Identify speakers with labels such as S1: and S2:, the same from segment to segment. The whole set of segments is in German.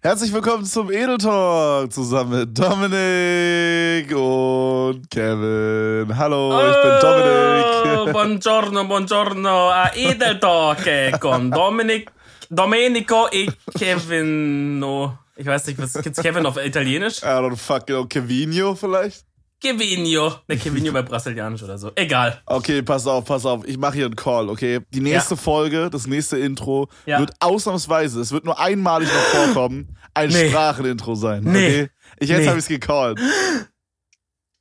S1: Herzlich willkommen zum Edel Talk zusammen mit Dominik und Kevin. Hallo, oh, ich bin Dominik.
S2: Buongiorno, buongiorno a Edel Talk con Dominik, Domenico e Kevin. Ich weiß nicht, was gibt's Kevin auf Italienisch?
S1: I don't fucking know, Kevinio vielleicht?
S2: Kevinio. Ne, Kevinio bei Brasilianisch oder so. Egal.
S1: Okay, pass auf, pass auf. Ich mache hier einen Call, okay? Die nächste ja. Folge, das nächste Intro ja. wird ausnahmsweise, es wird nur einmalig noch vorkommen, ein nee. Sprachenintro sein. Nee. Okay? Ich, jetzt nee. habe ich es gecallt.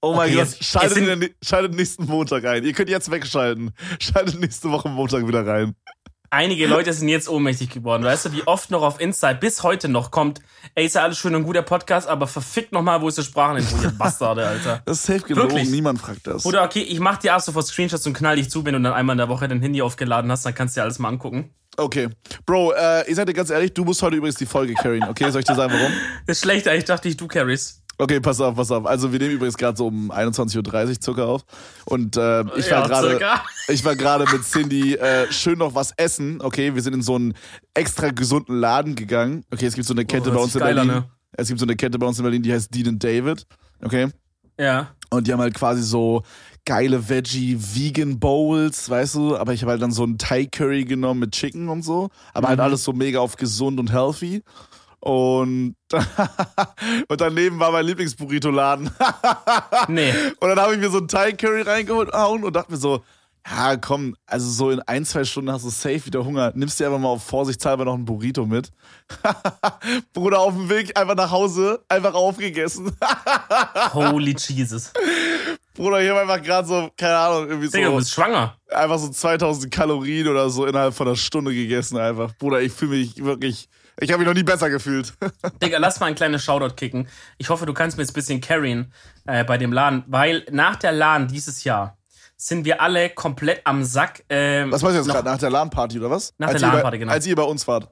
S1: Oh mein okay, Gott, jetzt, schaltet, jetzt den, schaltet nächsten Montag ein. Ihr könnt jetzt wegschalten. Schaltet nächste Woche Montag wieder rein
S2: einige Leute sind jetzt ohnmächtig geworden. Weißt du, wie oft noch auf Insta bis heute noch kommt, ey, ist ja alles schön und guter Podcast, aber verfickt nochmal, wo ist die Sprachenintro, ihr Bastarde, Alter.
S1: Das ist safe gelogen, Wirklich? niemand fragt das.
S2: Oder okay, ich mach dir ab sofort Screenshots und knall dich zu, wenn du dann einmal in der Woche dein Handy aufgeladen hast, dann kannst du dir alles mal angucken.
S1: Okay. Bro, äh, ich sag dir ganz ehrlich, du musst heute übrigens die Folge carryen, okay? Soll ich dir sagen, warum?
S2: Das ist schlechter, ich dachte, ich du carries.
S1: Okay, pass auf, pass auf. Also wir nehmen übrigens gerade so um 21.30 Uhr circa auf. Und äh, ich war ja, gerade ich war gerade mit Cindy äh, schön noch was essen. Okay, wir sind in so einen extra gesunden Laden gegangen. Okay, es gibt so eine Kette oh, bei uns in Berlin. Ne? Es gibt so eine Kette bei uns in Berlin, die heißt Dean David. Okay.
S2: Ja.
S1: Und die haben halt quasi so geile Veggie Vegan Bowls, weißt du, aber ich habe halt dann so einen Thai Curry genommen mit Chicken und so, aber halt mhm. halt alles so mega auf gesund und healthy. Und, und daneben war mein Lieblingsburrito-Laden. nee. Und dann habe ich mir so ein Thai Curry reingeholt und dachte mir so, ja, komm, also so in ein, zwei Stunden hast du safe wieder Hunger. Nimmst dir einfach mal auf Vorsichtshalber noch ein Burrito mit. Bruder, auf dem Weg einfach nach Hause, einfach aufgegessen.
S2: Holy Jesus.
S1: Bruder, ich habe einfach gerade so, keine Ahnung, irgendwie
S2: Digga,
S1: so.
S2: du bist schwanger.
S1: Einfach so 2000 Kalorien oder so innerhalb von einer Stunde gegessen einfach. Bruder, ich fühle mich wirklich ich habe mich noch nie besser gefühlt.
S2: Digga, lass mal ein kleines Shoutout kicken. Ich hoffe, du kannst mir jetzt ein bisschen carryen äh, bei dem Laden, weil nach der LAN dieses Jahr sind wir alle komplett am Sack.
S1: Ähm, was meinst du jetzt gerade? Nach der LAN-Party oder was?
S2: Nach als der LAN-Party, genau.
S1: Als ihr bei uns wart.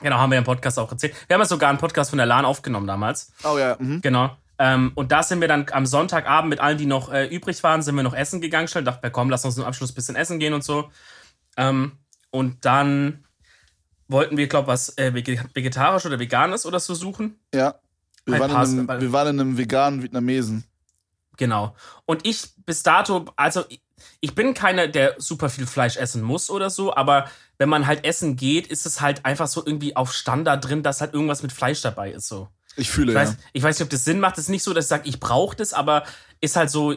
S2: Genau, haben wir im Podcast auch erzählt. Wir haben ja sogar einen Podcast von der LAN aufgenommen damals.
S1: Oh ja. Mhm.
S2: Genau. Ähm, und da sind wir dann am Sonntagabend mit allen, die noch äh, übrig waren, sind wir noch essen gegangen. Schnell dachte, komm, lass uns zum Abschluss ein bisschen essen gehen und so. Ähm, und dann wollten wir, glaube was äh, vegetarisch oder veganes oder so suchen.
S1: Ja. Wir waren, in einem, wir waren in einem veganen Vietnamesen.
S2: Genau. Und ich bis dato, also ich bin keiner, der super viel Fleisch essen muss oder so, aber wenn man halt essen geht, ist es halt einfach so irgendwie auf Standard drin, dass halt irgendwas mit Fleisch dabei ist so.
S1: Ich fühle
S2: ich weiß,
S1: ja.
S2: Ich weiß nicht, ob das Sinn macht. Es ist nicht so, dass ich sage, ich brauche das, aber ist halt so,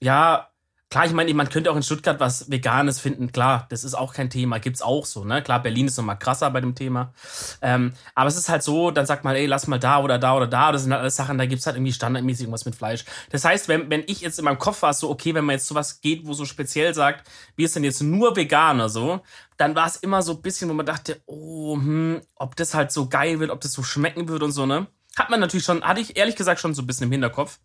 S2: ja, Klar, ich meine, man könnte auch in Stuttgart was Veganes finden. Klar, das ist auch kein Thema. Gibt's auch so, ne? Klar, Berlin ist nochmal krasser bei dem Thema. Ähm, aber es ist halt so, dann sagt man, ey, lass mal da oder da oder da. Das sind halt alles Sachen, da gibt's halt irgendwie standardmäßig irgendwas mit Fleisch. Das heißt, wenn, wenn ich jetzt in meinem Kopf war, so, okay, wenn man jetzt sowas geht, wo so speziell sagt, wir sind jetzt nur Veganer, so, dann war es immer so ein bisschen, wo man dachte, oh, hm, ob das halt so geil wird, ob das so schmecken wird und so, ne? Hat man natürlich schon, hatte ich ehrlich gesagt schon so ein bisschen im Hinterkopf.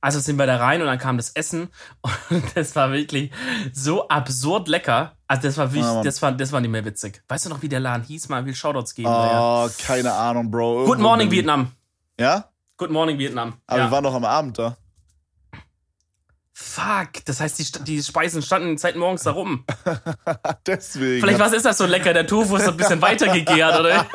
S2: Also sind wir da rein und dann kam das Essen und das war wirklich so absurd lecker. Also das war wirklich, ja, das war, das war nicht mehr witzig. Weißt du noch, wie der Laden hieß? Mal will Shoutouts geben.
S1: Oh, keine Ahnung, Bro.
S2: Good Morning Vietnam.
S1: Ja?
S2: Good Morning Vietnam.
S1: Aber
S2: ja.
S1: wir waren doch am Abend da.
S2: Fuck, das heißt, die, die Speisen standen seit morgens da rum.
S1: Deswegen.
S2: Vielleicht was ist das so lecker? Der Tofu ist ein bisschen weitergegärt, oder?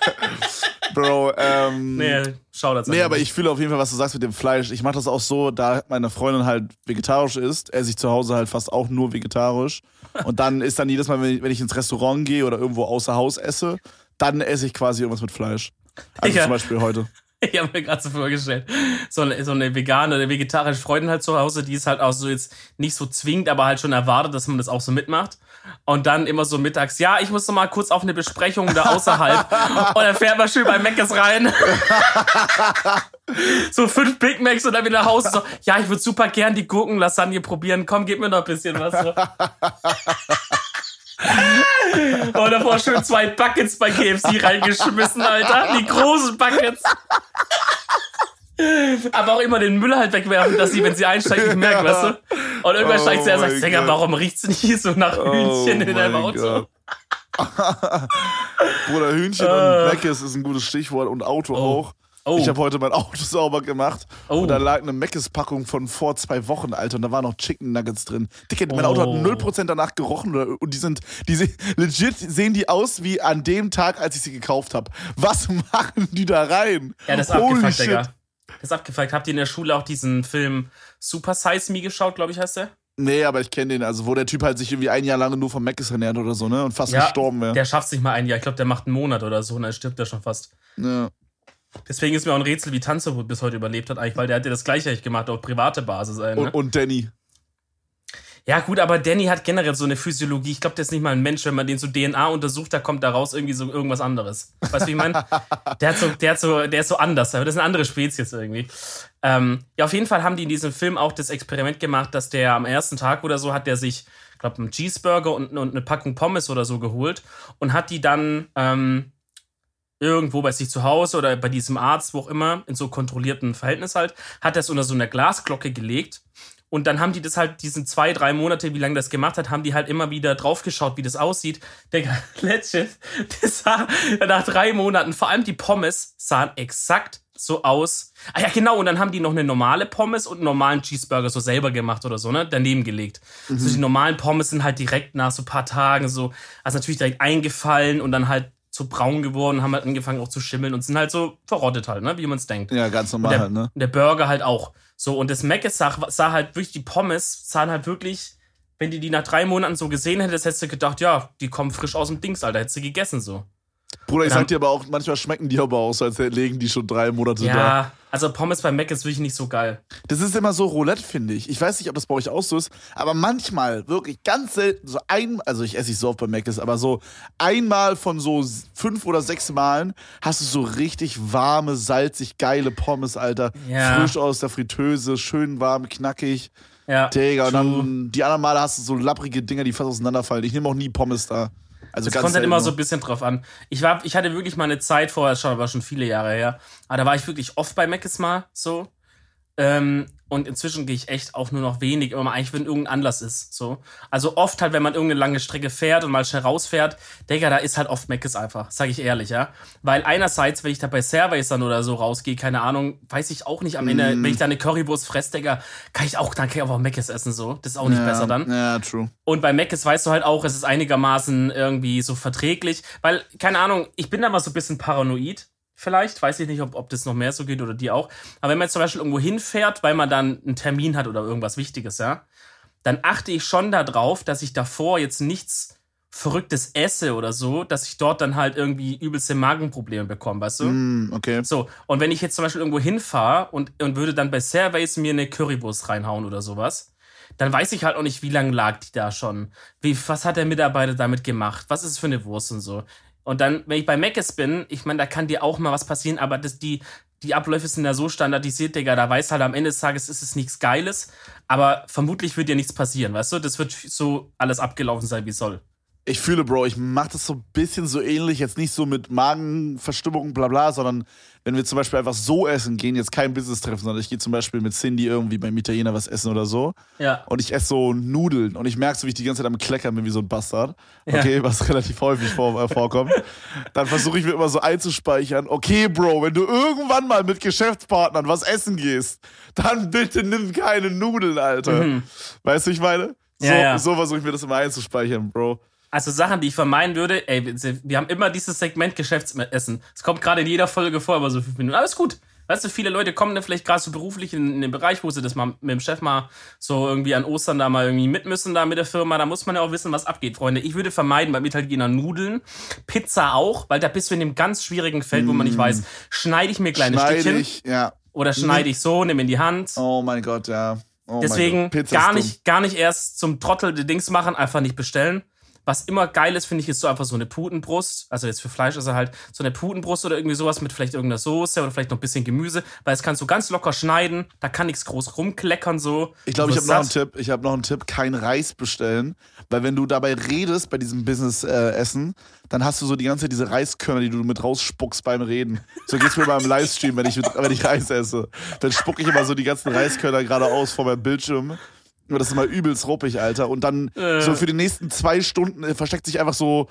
S1: Bro, ähm.
S2: Nee, schau das
S1: Nee, aber ich fühle auf jeden Fall, was du sagst mit dem Fleisch. Ich mache das auch so, da meine Freundin halt vegetarisch ist, esse ich zu Hause halt fast auch nur vegetarisch. Und dann ist dann jedes Mal, wenn ich, wenn ich ins Restaurant gehe oder irgendwo außer Haus esse, dann esse ich quasi irgendwas mit Fleisch. Also ja. zum Beispiel heute.
S2: Ich habe mir gerade so vorgestellt, so eine, so eine vegane oder vegetarische Freundin halt zu Hause, die ist halt auch so jetzt nicht so zwingend, aber halt schon erwartet, dass man das auch so mitmacht. Und dann immer so mittags, ja, ich muss noch mal kurz auf eine Besprechung da außerhalb. und dann fährt man schön bei Meckes rein. so fünf Big Macs und dann wieder nach Hause. So, ja, ich würde super gern die Gurkenlasagne probieren. Komm, gib mir noch ein bisschen was. So. Und davor schön zwei Buckets bei KFC reingeschmissen, Alter. Die großen Buckets. Aber auch immer den Müll halt wegwerfen, dass sie, wenn sie einsteigt, nicht merkt, weißt du? Und irgendwann oh steigt sie und sagt, Digga, warum riecht's nicht hier so nach oh Hühnchen oh in deinem Auto?
S1: Bruder, Hühnchen uh. und Meckes ist ein gutes Stichwort und Auto oh. auch.
S2: Oh.
S1: Ich habe heute mein Auto sauber gemacht
S2: Oh.
S1: und da lag eine Meckes-Packung von vor zwei Wochen, Alter, und da waren noch Chicken Nuggets drin. Dicke, mein Auto hat
S2: Oh.
S1: 0% danach gerochen oder- und die sind, die se- legit sehen die aus wie an dem Tag, als ich sie gekauft habe. Was machen die da rein?
S2: Ja, das ist
S1: Holy
S2: abgefuckt,
S1: shit.
S2: Digga. Das ist abgefuckt. Habt ihr in der Schule auch diesen Film Super Size Me geschaut, glaube ich, heißt der?
S1: Nee, aber ich kenne den, also wo der Typ halt sich irgendwie ein Jahr lang nur von Meckes ernährt oder so, ne? Und fast gestorben wäre.
S2: Der schafft sich mal ein Jahr. Ich glaube, der macht einen Monat oder so und dann stirbt er schon fast.
S1: Ja.
S2: Deswegen ist mir auch ein Rätsel, wie Tanzer bis heute überlebt hat, eigentlich, weil der hat ja das gleiche eigentlich gemacht, auf private Basis. Ein, ne?
S1: Und, und Danny.
S2: Ja, gut, aber Danny hat generell so eine Physiologie. Ich glaube, der ist nicht mal ein Mensch. Wenn man den so DNA untersucht, da kommt da raus irgendwie so irgendwas anderes. Weißt du, wie ich meine? Der, hat so, der, hat so, der ist so anders, aber das ist eine andere Spezies irgendwie. Ähm, ja, auf jeden Fall haben die in diesem Film auch das Experiment gemacht, dass der am ersten Tag oder so hat der sich, ich glaube, einen Cheeseburger und, und eine Packung Pommes oder so geholt und hat die dann ähm, irgendwo bei sich zu Hause oder bei diesem Arzt, wo auch immer, in so kontrollierten Verhältnis halt, hat das unter so einer Glasglocke gelegt. Und dann haben die das halt, diesen zwei, drei Monate, wie lange das gemacht hat, haben die halt immer wieder draufgeschaut, wie das aussieht. Digga, legit, das sah nach drei Monaten, vor allem die Pommes sahen exakt so aus. Ah ja, genau, und dann haben die noch eine normale Pommes und einen normalen Cheeseburger so selber gemacht oder so, ne? Daneben gelegt. So die normalen Pommes sind halt direkt nach so ein paar Tagen so, also natürlich direkt eingefallen und dann halt so braun geworden, haben halt angefangen auch zu schimmeln und sind halt so verrottet halt, ne? Wie man es denkt.
S1: Ja, ganz normal
S2: der,
S1: halt, ne?
S2: der Burger halt auch. So, und das Mc's sah, sah halt wirklich, die Pommes sahen halt wirklich, wenn die die nach drei Monaten so gesehen hättest, hättest du gedacht, ja, die kommen frisch aus dem Dings, Alter, hättest du gegessen so.
S1: Bruder, ich
S2: Dann-
S1: sag dir aber auch, manchmal schmecken die aber auch so, als legen die schon drei Monate da.
S2: Ja, also Pommes bei Mac ist wirklich nicht so geil.
S1: Das ist immer so Roulette, finde ich. Ich weiß nicht, ob das bei euch auch so ist, aber manchmal, wirklich ganz selten, so ein, also ich esse nicht so oft bei Mc's, aber so einmal von so fünf oder sechs Malen hast du so richtig warme, salzig, geile Pommes, Alter.
S2: Ja.
S1: Frisch aus der Fritteuse, schön warm, knackig.
S2: Ja,
S1: Digga, und dann die anderen Male hast du so lapprige Dinger, die fast auseinanderfallen. Ich nehme auch nie Pommes da. Also
S2: Es kommt halt immer so ein bisschen drauf an. Ich, war, ich hatte wirklich mal eine Zeit vorher, schon, aber schon viele Jahre her, aber da war ich wirklich oft bei Mc's mal so. Ähm, und inzwischen gehe ich echt auch nur noch wenig, immer mal eigentlich, wenn irgendein Anlass ist. So. Also oft halt, wenn man irgendeine lange Strecke fährt und mal schnell rausfährt, Digga, da ist halt oft Mc's einfach, sage ich ehrlich, ja. Weil einerseits, wenn ich da bei Servais dann oder so rausgehe, keine Ahnung, weiß ich auch nicht am Ende,
S1: Mm.
S2: wenn ich da eine Currywurst fresse, Digga, kann ich auch, dann kann ich auch Mc's essen, so. Das ist auch nicht
S1: ja,
S2: besser dann.
S1: Ja, true.
S2: Und bei ist, weißt du halt auch, es ist einigermaßen irgendwie so verträglich, weil, keine Ahnung, ich bin da mal so ein bisschen paranoid. Vielleicht, weiß ich nicht, ob, ob das noch mehr so geht oder die auch. Aber wenn man jetzt zum Beispiel irgendwo hinfährt, weil man dann einen Termin hat oder irgendwas Wichtiges, ja, dann achte ich schon darauf, dass ich davor jetzt nichts Verrücktes esse oder so, dass ich dort dann halt irgendwie übelste Magenprobleme bekomme, weißt du?
S1: Mm, okay.
S2: So, und wenn ich jetzt zum Beispiel irgendwo hinfahre und, und würde dann bei Servays mir eine Currywurst reinhauen oder sowas, dann weiß ich halt auch nicht, wie lange lag die da schon. Wie, was hat der Mitarbeiter damit gemacht? Was ist es für eine Wurst und so? Und dann, wenn ich bei Mc's bin, ich meine, da kann dir auch mal was passieren, aber das, die, die Abläufe sind da so standardisiert, Digga, da weiß halt am Ende des Tages ist es nichts Geiles, aber vermutlich wird dir nichts passieren, weißt du? Das wird so alles abgelaufen sein, wie es soll.
S1: Ich fühle, Bro, ich mach das so ein bisschen so ähnlich, jetzt nicht so mit Magenverstimmung, bla bla, sondern wenn wir zum Beispiel einfach so essen gehen, jetzt kein Business-Treffen, sondern ich gehe zum Beispiel mit Cindy irgendwie beim Italiener was essen oder so
S2: Ja.
S1: und ich esse so Nudeln und ich merke so, wie ich die ganze Zeit am Kleckern bin wie so ein Bastard,
S2: Ja.
S1: okay, was relativ häufig vor, äh, vorkommt, dann versuche ich mir immer so einzuspeichern, okay, Bro, wenn du irgendwann mal mit Geschäftspartnern was essen gehst, dann bitte nimm keine Nudeln, Alter. Weißt du, ich meine? So,
S2: Mhm. Ja, ja.
S1: so versuche ich mir das immer einzuspeichern, Bro.
S2: Also Sachen, die ich vermeiden würde, ey, wir- haben immer dieses Segment Geschäftsessen. Es kommt gerade in jeder Folge vor, aber so fünf Minuten. Alles gut. Weißt du, viele Leute kommen dann vielleicht gerade so beruflich in, in den Bereich, wo sie das mal mit dem Chef mal so irgendwie an Ostern da mal irgendwie mit müssen, da mit der Firma. Da muss man ja auch wissen, was abgeht, Freunde. Ich würde vermeiden beim Italiener Nudeln, Pizza auch, weil da bist du in dem ganz schwierigen Feld, wo man nicht weiß, schneide ich mir kleine
S1: Schneide
S2: Stückchen
S1: ich, ja.
S2: oder schneide ich so, nehme in die Hand.
S1: Oh mein Gott, ja. Oh
S2: Deswegen
S1: Gott.
S2: Gar nicht, gar nicht erst zum Trottel die Dings machen, einfach nicht bestellen. Was immer geil ist, finde ich, ist so einfach so eine Putenbrust. Also jetzt für Fleisch ist er halt so eine Putenbrust oder irgendwie sowas mit vielleicht irgendeiner Soße oder vielleicht noch ein bisschen Gemüse, weil es kannst du ganz locker schneiden, da kann nichts groß rumkleckern so.
S1: Ich glaube, ich habe noch einen Tipp. Ich habe noch einen Tipp: kein Reis bestellen, weil wenn du dabei redest bei diesem Business-Essen, dann hast du so die ganze Zeit diese Reiskörner, die du mit rausspuckst beim Reden. So geht's mir beim Livestream, wenn ich, wenn ich Reis esse. Dann spucke ich immer so die ganzen Reiskörner geradeaus vor meinem Bildschirm. Und das ist mal übelst ruppig, Alter. Und dann
S2: Äh.
S1: so für die nächsten zwei Stunden äh, versteckt sich einfach so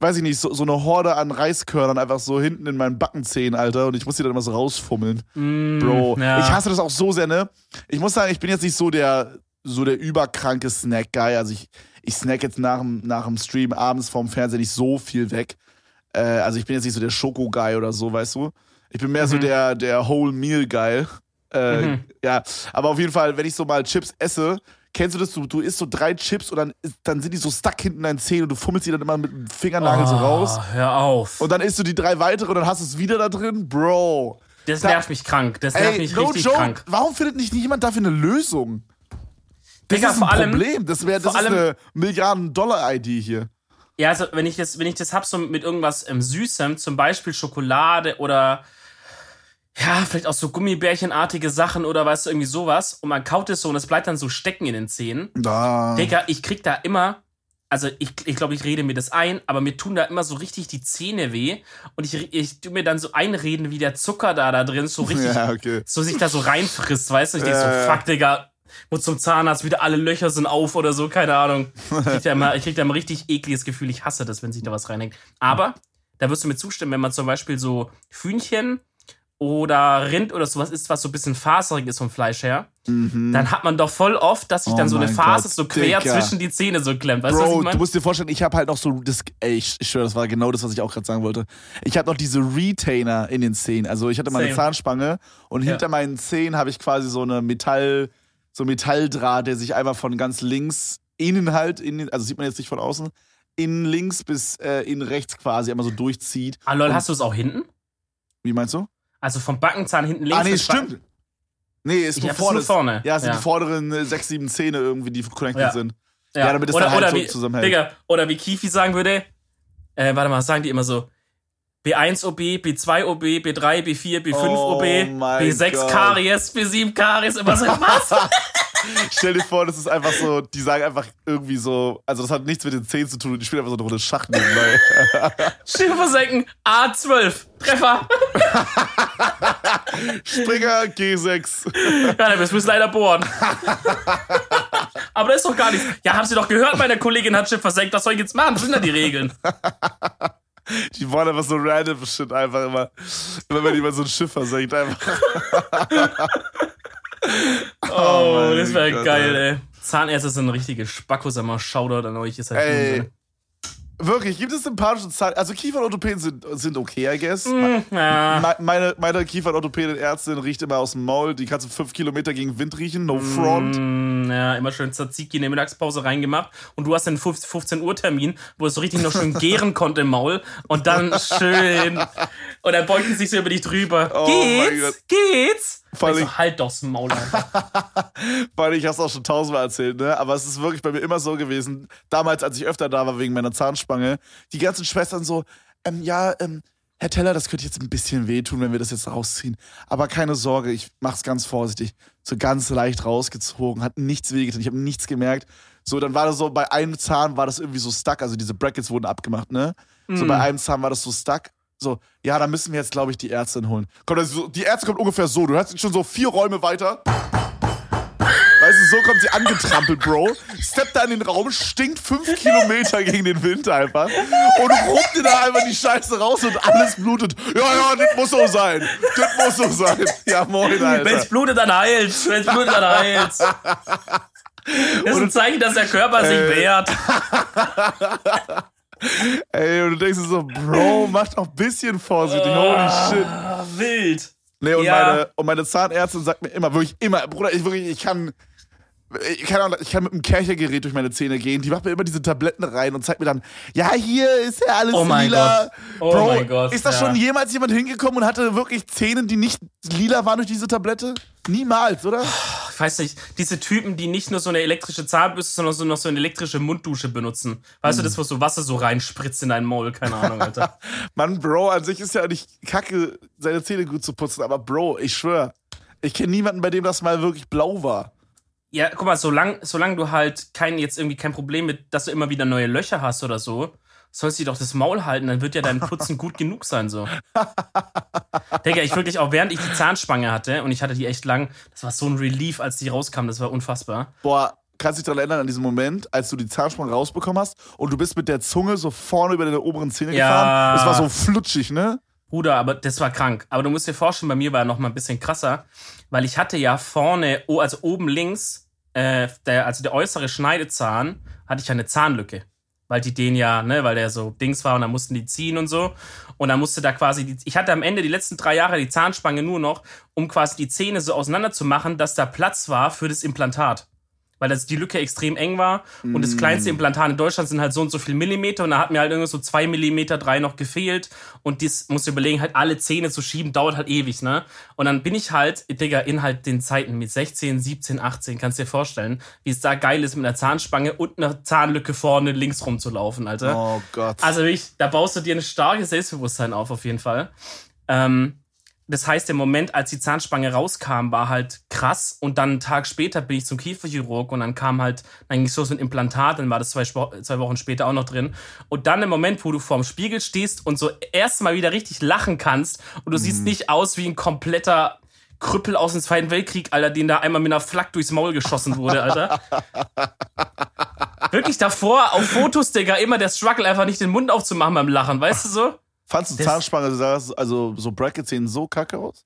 S1: weiß ich nicht, so, so eine Horde an Reiskörnern einfach so hinten in meinen Backenzähnen, Alter. Und ich muss die dann immer so rausfummeln.
S2: Mm,
S1: Bro,
S2: ja.
S1: ich hasse das auch so sehr, ne? Ich muss sagen, ich bin jetzt nicht so der, so der überkranke Snack-Guy. Also ich, ich snack jetzt nach dem, nach dem Stream abends vorm Fernseher nicht so viel weg. Äh, also ich bin jetzt nicht so der Schoko-Guy oder so, weißt du? Ich bin mehr so
S2: Mhm.
S1: der, der Whole-Meal-Guy. Äh,
S2: Mhm.
S1: Ja, aber auf jeden Fall, wenn ich so mal Chips esse, kennst du das? Du, du isst so drei Chips und dann, dann sind die so stuck hinten in deinen Zähnen und du fummelst die dann immer mit dem Fingernagel so
S2: Oh,
S1: raus.
S2: Hör auf.
S1: Und dann isst du die drei weitere und dann hast du es wieder da drin. Bro.
S2: das
S1: da-
S2: nervt mich krank. Das nervt
S1: Ey,
S2: mich
S1: no
S2: richtig
S1: joke.
S2: krank.
S1: Warum findet nicht niemand dafür eine Lösung? Das
S2: Digga,
S1: ist ein
S2: allem-
S1: Problem. Das, wär, das ist
S2: allem-
S1: eine Milliarden-Dollar-ID hier.
S2: Ja, also wenn ich das, wenn ich das hab, so mit irgendwas ähm, Süßem, zum Beispiel Schokolade oder ja, vielleicht auch so Gummibärchenartige Sachen oder weißt du, irgendwie sowas. Und man kaut es so und es bleibt dann so stecken in den Zähnen.
S1: Da.
S2: Digga, ich krieg da immer, also ich, ich glaube, ich rede mir das ein, aber mir tun da immer so richtig die Zähne weh. Und ich, ich tu mir dann so einreden, wie der Zucker da da drin so richtig,
S1: Ja, okay.
S2: so sich da so reinfrisst, weißt du? Ich denk so,
S1: Äh.
S2: fuck, Digga, muss zum Zahnarzt, wieder alle Löcher sind auf oder so, keine Ahnung. Ich krieg da immer, ich krieg da immer richtig ekliges Gefühl, ich hasse das, wenn sich da was reinhängt. Aber, da wirst du mir zustimmen, wenn man zum Beispiel so Hühnchen oder Rind oder sowas isst, was so ein bisschen faserig ist vom Fleisch her, dann hat man doch voll oft, dass sich
S1: Mhm. Oh
S2: dann so eine Faser so quer
S1: Digga.
S2: zwischen die Zähne so klemmt. Weißt du,
S1: Bro, du
S2: meine?
S1: musst dir vorstellen, ich habe halt noch so, das, ey, ich, ich schwöre, das war genau das, was ich auch gerade sagen wollte. Ich habe noch diese Retainer in den Zähnen. Also ich hatte meine
S2: Same.
S1: Zahnspange und
S2: Ja.
S1: hinter meinen Zähnen habe ich quasi so eine Metall, so Metalldraht, der sich einfach von ganz links innen halt, in, also sieht man jetzt nicht von außen, innen links bis äh, innen rechts quasi einmal so durchzieht.
S2: Ah, lol, hast du es auch hinten?
S1: Wie meinst du?
S2: Also vom Backenzahn hinten links.
S1: ah, nee, stimmt. Nee, ist
S2: Ich
S1: nur vorne.
S2: nur vorne.
S1: Ja, sind
S2: Ja.
S1: die vorderen äh, sechs, sieben Zähne irgendwie, die connected
S2: Ja.
S1: sind.
S2: Ja,
S1: Ja, damit es
S2: oder,
S1: dann halt so
S2: wie,
S1: zusammenhält.
S2: Digga, oder wie Kifi sagen würde, äh, warte mal, sagen die immer so, B1 OB, B2 OB, B3, B4, B5
S1: Oh
S2: OB,
S1: mein
S2: B6
S1: Gott.
S2: Karies, B7 Karies, immer so, was?
S1: Stell dir vor, das ist einfach so, die sagen einfach irgendwie so, also das hat nichts mit den Zähnen zu tun, die spielen einfach so eine Runde Schach nebenbei.
S2: Schiffe versenken, A12, Treffer.
S1: Springer G6.
S2: Ja, wir müssen leider bohren. Aber das ist doch gar nichts. Ja, haben Sie doch gehört, meine Kollegin hat Schiff versenkt, was soll ich jetzt machen? Das sind ja die Regeln.
S1: Die wollen einfach so random Shit einfach immer, immer wenn jemand so ein Schiff versenkt, einfach.
S2: Oh,
S1: mein
S2: das wäre geil, ey. Zahnärzte sind richtige Spackos, einmal Shoutout an euch. Ist halt
S1: Ey, Wirklich, gibt es sympathische Zahn, also Kieferorthopäden sind, sind okay, I guess.
S2: Hm, ja.
S1: Me- Meine, meine Kieferorthopädin-Ärztin riecht immer aus dem Maul, die kannst du fünf Kilometer gegen Wind riechen, no front.
S2: Mm, Ja, immer schön Tzatziki in der Mittagspause reingemacht und du hast einen 15 Uhr Termin, wo es so richtig noch schön gären konnte im Maul und dann schön und dann beugt sie sich so über dich drüber.
S1: Oh
S2: geht's? Geht's?
S1: Vor
S2: Ich
S1: allem-
S2: so, halt doch's Maul einfach.
S1: Weil ich hab's auch schon tausendmal erzählt, ne? Aber es ist wirklich bei mir immer so gewesen. Damals, als ich öfter da war wegen meiner Zahnspange, die ganzen Schwestern so, ähm, ja, ähm, Herr Teller, das könnte jetzt ein bisschen wehtun, wenn wir das jetzt rausziehen. Aber keine Sorge, ich mach's ganz vorsichtig. So ganz leicht rausgezogen, hat nichts wehgetan, ich habe nichts gemerkt. So, dann war das so, bei einem Zahn war das irgendwie so stuck, also diese Brackets wurden abgemacht, ne? So bei einem Zahn war das so stuck. So, ja, da müssen wir jetzt, glaube ich, die Ärztin holen. Kommt also so, die Ärztin kommt ungefähr so, du hörst schon so vier Räume weiter. Weißt du, so kommt sie angetrampelt, Bro. Steppt da in den Raum, stinkt fünf Kilometer gegen den Wind einfach. Und ruppt dir da einfach die Scheiße raus und alles blutet. Ja, ja, das muss so sein. Das muss so sein. Ja, moin,
S2: Wenn's
S1: Alter.
S2: blutet, dann heilt's. Wenn's blutet, dann heilt's. Das ist ein Zeichen, dass der Körper sich
S1: Äh.
S2: wehrt.
S1: Ey, und du denkst dir so, Bro, mach doch ein bisschen vorsichtig. Holy shit.
S2: Ah, wild.
S1: Nee, und,
S2: Ja.
S1: meine, und meine Zahnärztin sagt mir immer, wirklich immer, Bruder, ich, wirklich, ich kann. Ich kann, auch, ich kann mit einem Kerchergerät durch meine Zähne gehen. Die macht mir immer diese Tabletten rein und zeigt mir dann, ja, hier ist ja alles
S2: Oh mein
S1: lila.
S2: Gott. Oh
S1: Bro,
S2: mein Gott,
S1: ist da
S2: ja.
S1: schon jemals jemand hingekommen und hatte wirklich Zähne, die nicht lila waren durch diese Tablette? Niemals, oder?
S2: Ich weiß nicht, diese Typen, die nicht nur so eine elektrische Zahnbürste, sondern so noch so eine elektrische Munddusche benutzen. Weißt
S1: Mhm.
S2: du, das, wo so Wasser so reinspritzt in deinen Maul? Keine Ahnung, Alter.
S1: Mann, Bro, an sich ist ja nicht kacke, seine Zähne gut zu putzen, aber Bro, ich schwör, ich kenne niemanden, bei dem das mal wirklich blau war.
S2: Ja, guck mal, solange solang du halt kein, jetzt irgendwie kein Problem mit, dass du immer wieder neue Löcher hast oder so, sollst du dir doch das Maul halten, dann wird ja dein Putzen gut genug sein, so. Digga, ich wirklich auch, während ich die Zahnspange hatte, und ich hatte die echt lang, das war so ein Relief, als die rauskam, das war unfassbar.
S1: Boah, kannst dich daran erinnern, an diesen Moment, als du die Zahnspange rausbekommen hast und du bist mit der Zunge so vorne über deine oberen Zähne
S2: Ja.
S1: gefahren. Es war so flutschig, ne?
S2: Bruder, aber das war krank. Aber du musst dir vorstellen, bei mir war er noch mal ein bisschen krasser, weil ich hatte ja vorne, also oben links, äh, der, also der äußere Schneidezahn, hatte ich ja eine Zahnlücke. Weil die den ja, ne, weil der so Dings war und dann mussten die ziehen und so. Und dann musste da quasi, die, ich hatte am Ende die letzten drei Jahre die Zahnspange nur noch, um quasi die Zähne so auseinander zu machen, dass da Platz war für das Implantat. Weil das, die Lücke extrem eng war. Und das kleinste Implantat in Deutschland sind halt so und so viel Millimeter. Und da hat mir halt irgendwie so zwei Millimeter, drei noch gefehlt. Und das musst du überlegen, halt alle Zähne zu schieben, dauert halt ewig, ne? Und dann bin ich halt, Digga, in halt den Zeiten mit 16, 17, 18, kannst dir vorstellen, wie es da geil ist, mit einer Zahnspange und einer Zahnlücke vorne links rumzulaufen, Alter.
S1: Oh Gott.
S2: Also wirklich, da baust du dir ein starkes Selbstbewusstsein auf, auf jeden Fall. Ähm, das heißt, der Moment, als die Zahnspange rauskam, war halt krass. Und dann einen Tag später bin ich zum Kieferchirurg und dann kam halt, dann ging es los mit Implantat, dann war das zwei, zwei Wochen später auch noch drin. Und dann im Moment, wo du vorm Spiegel stehst und so erstmal wieder richtig lachen kannst und du siehst nicht aus wie ein kompletter Krüppel aus dem Zweiten Weltkrieg, Alter, den da einmal mit einer Flak durchs Maul geschossen wurde, Alter. Wirklich davor auf Fotos, Digga, immer der Struggle, einfach nicht den Mund aufzumachen beim Lachen, weißt du so?
S1: Fandst du
S2: das-
S1: Zahnspange, also so Brackets sehen so kacke aus?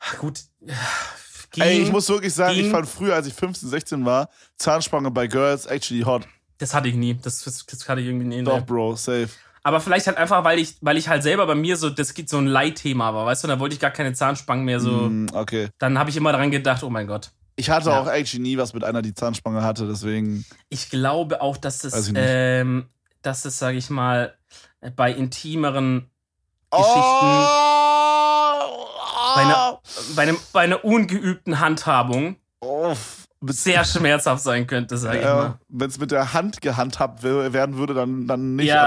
S2: Ach, Gut. Ging,
S1: Ey, ich muss wirklich sagen, ich
S2: ging.
S1: fand früher, als ich 15, 16 war, Zahnspange bei Girls actually hot.
S2: das hatte ich nie. Das, das, hatte ich irgendwie nie.
S1: Doch. Bro, safe.
S2: Aber vielleicht halt einfach, weil ich, weil ich halt selber bei mir so, das geht so ein Leitthema war, weißt du, da wollte ich gar keine Zahnspangen mehr so.
S1: Mm, okay.
S2: Dann habe ich immer daran gedacht, oh mein Gott.
S1: Ich hatte
S2: Ja.
S1: auch actually nie was mit einer, die Zahnspange hatte, deswegen.
S2: Ich glaube auch, dass das,
S1: ich
S2: ähm, dass das, sage ich mal, bei intimeren
S1: Oh!
S2: bei, einer, bei, einem, bei einer ungeübten Handhabung
S1: Oh,
S2: sehr schmerzhaft sein könnte, sage ich mal.
S1: Wenn es mit der Hand gehandhabt wer- werden würde, dann, dann nicht,
S2: Ja,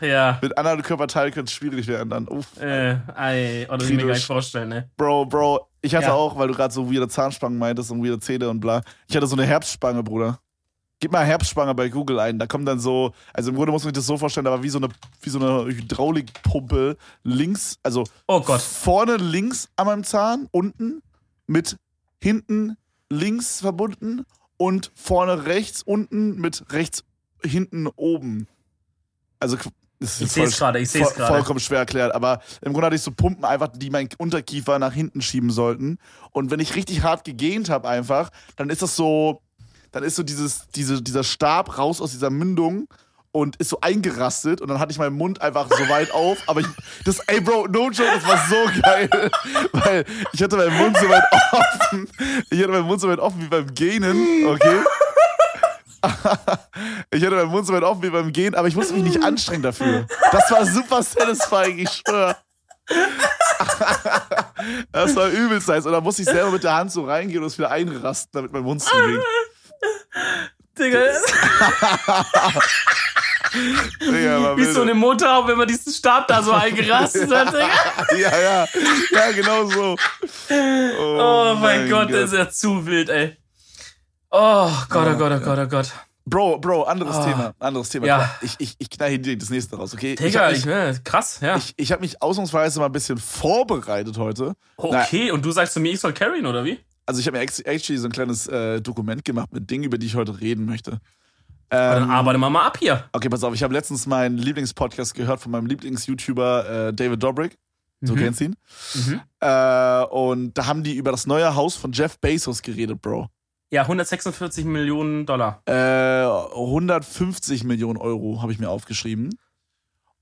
S1: aber
S2: ja.
S1: mit anderen Körperteilen könnte es schwierig werden dann. Uff.
S2: Äh, ei, oder ich mir gar nicht vorstellen, ne?
S1: Bro, Bro, ich hatte
S2: Ja.
S1: auch, weil du gerade so weirde Zahnspangen meintest und weirde Zähne und bla. Ich hatte so eine Herbstspange, Bruder. Gib mal Herbstspange bei Google ein. Da kommt dann so, also im Grunde muss man sich das so vorstellen, aber wie so eine, wie so eine Hydraulikpumpe links, also
S2: Oh Gott.
S1: vorne links an meinem Zahn, unten mit hinten links verbunden und vorne rechts unten mit rechts hinten oben. Also das ist
S2: Ich sehe es gerade, ich sehe es
S1: voll,
S2: gerade.
S1: vollkommen schwer erklärt, aber im Grunde hatte ich so Pumpen einfach, die meinen Unterkiefer nach hinten schieben sollten. Und wenn ich richtig hart gegähnt habe einfach, dann ist das so, dann ist so dieses, diese, dieser Stab raus aus dieser Mündung und ist so eingerastet und dann hatte ich meinen Mund einfach so weit auf, aber ich, das, ey Bro, no joke, das war so geil, weil ich hatte meinen Mund so weit offen, ich hatte meinen Mund so weit offen wie beim Gähnen, okay? Ich hatte meinen Mund so weit offen wie beim Gehen, aber ich musste mich nicht anstrengen dafür. Das war super satisfying, ich schwöre. Das war übelst nice. Und dann musste ich selber mit der Hand so reingehen und es wieder einrasten, damit mein Mund zuging.
S2: Digga,
S1: Digga,
S2: wie so eine Motorhaube, wenn man diesen Stab da so eingerastet hat, Digga.
S1: Ja, ja. Ja, genau so.
S2: Oh, mein Gott, das ist ja zu wild, ey. Oh Gott, oh Gott, oh Gott, oh Gott.
S1: Bro, Bro, anderes
S2: Oh.
S1: Thema. Anderes Thema.
S2: Ja.
S1: Ich, ich, ich knall hier direkt das nächste raus, okay? ich
S2: Digga,
S1: habe
S2: ich,
S1: mich,
S2: äh, krass, ja.
S1: ich, ich hab mich ausnahmsweise mal ein bisschen vorbereitet heute.
S2: okay, und du sagst zu mir, ich soll carryen, oder wie?
S1: Also ich habe mir actually so ein kleines äh, Dokument gemacht mit Dingen, über die ich heute reden möchte. Ähm,
S2: dann arbeite mal mal ab hier.
S1: okay, pass auf, ich habe letztens meinen Lieblingspodcast gehört von meinem Lieblings-YouTuber äh, David Dobrik. So
S2: Mhm.
S1: kennst du ihn.
S2: Mhm.
S1: Äh, und da haben die über das neue Haus von Jeff Bezos geredet, Bro.
S2: Ja, 146 Millionen Dollar.
S1: Äh, 150 Millionen Euro habe ich mir aufgeschrieben.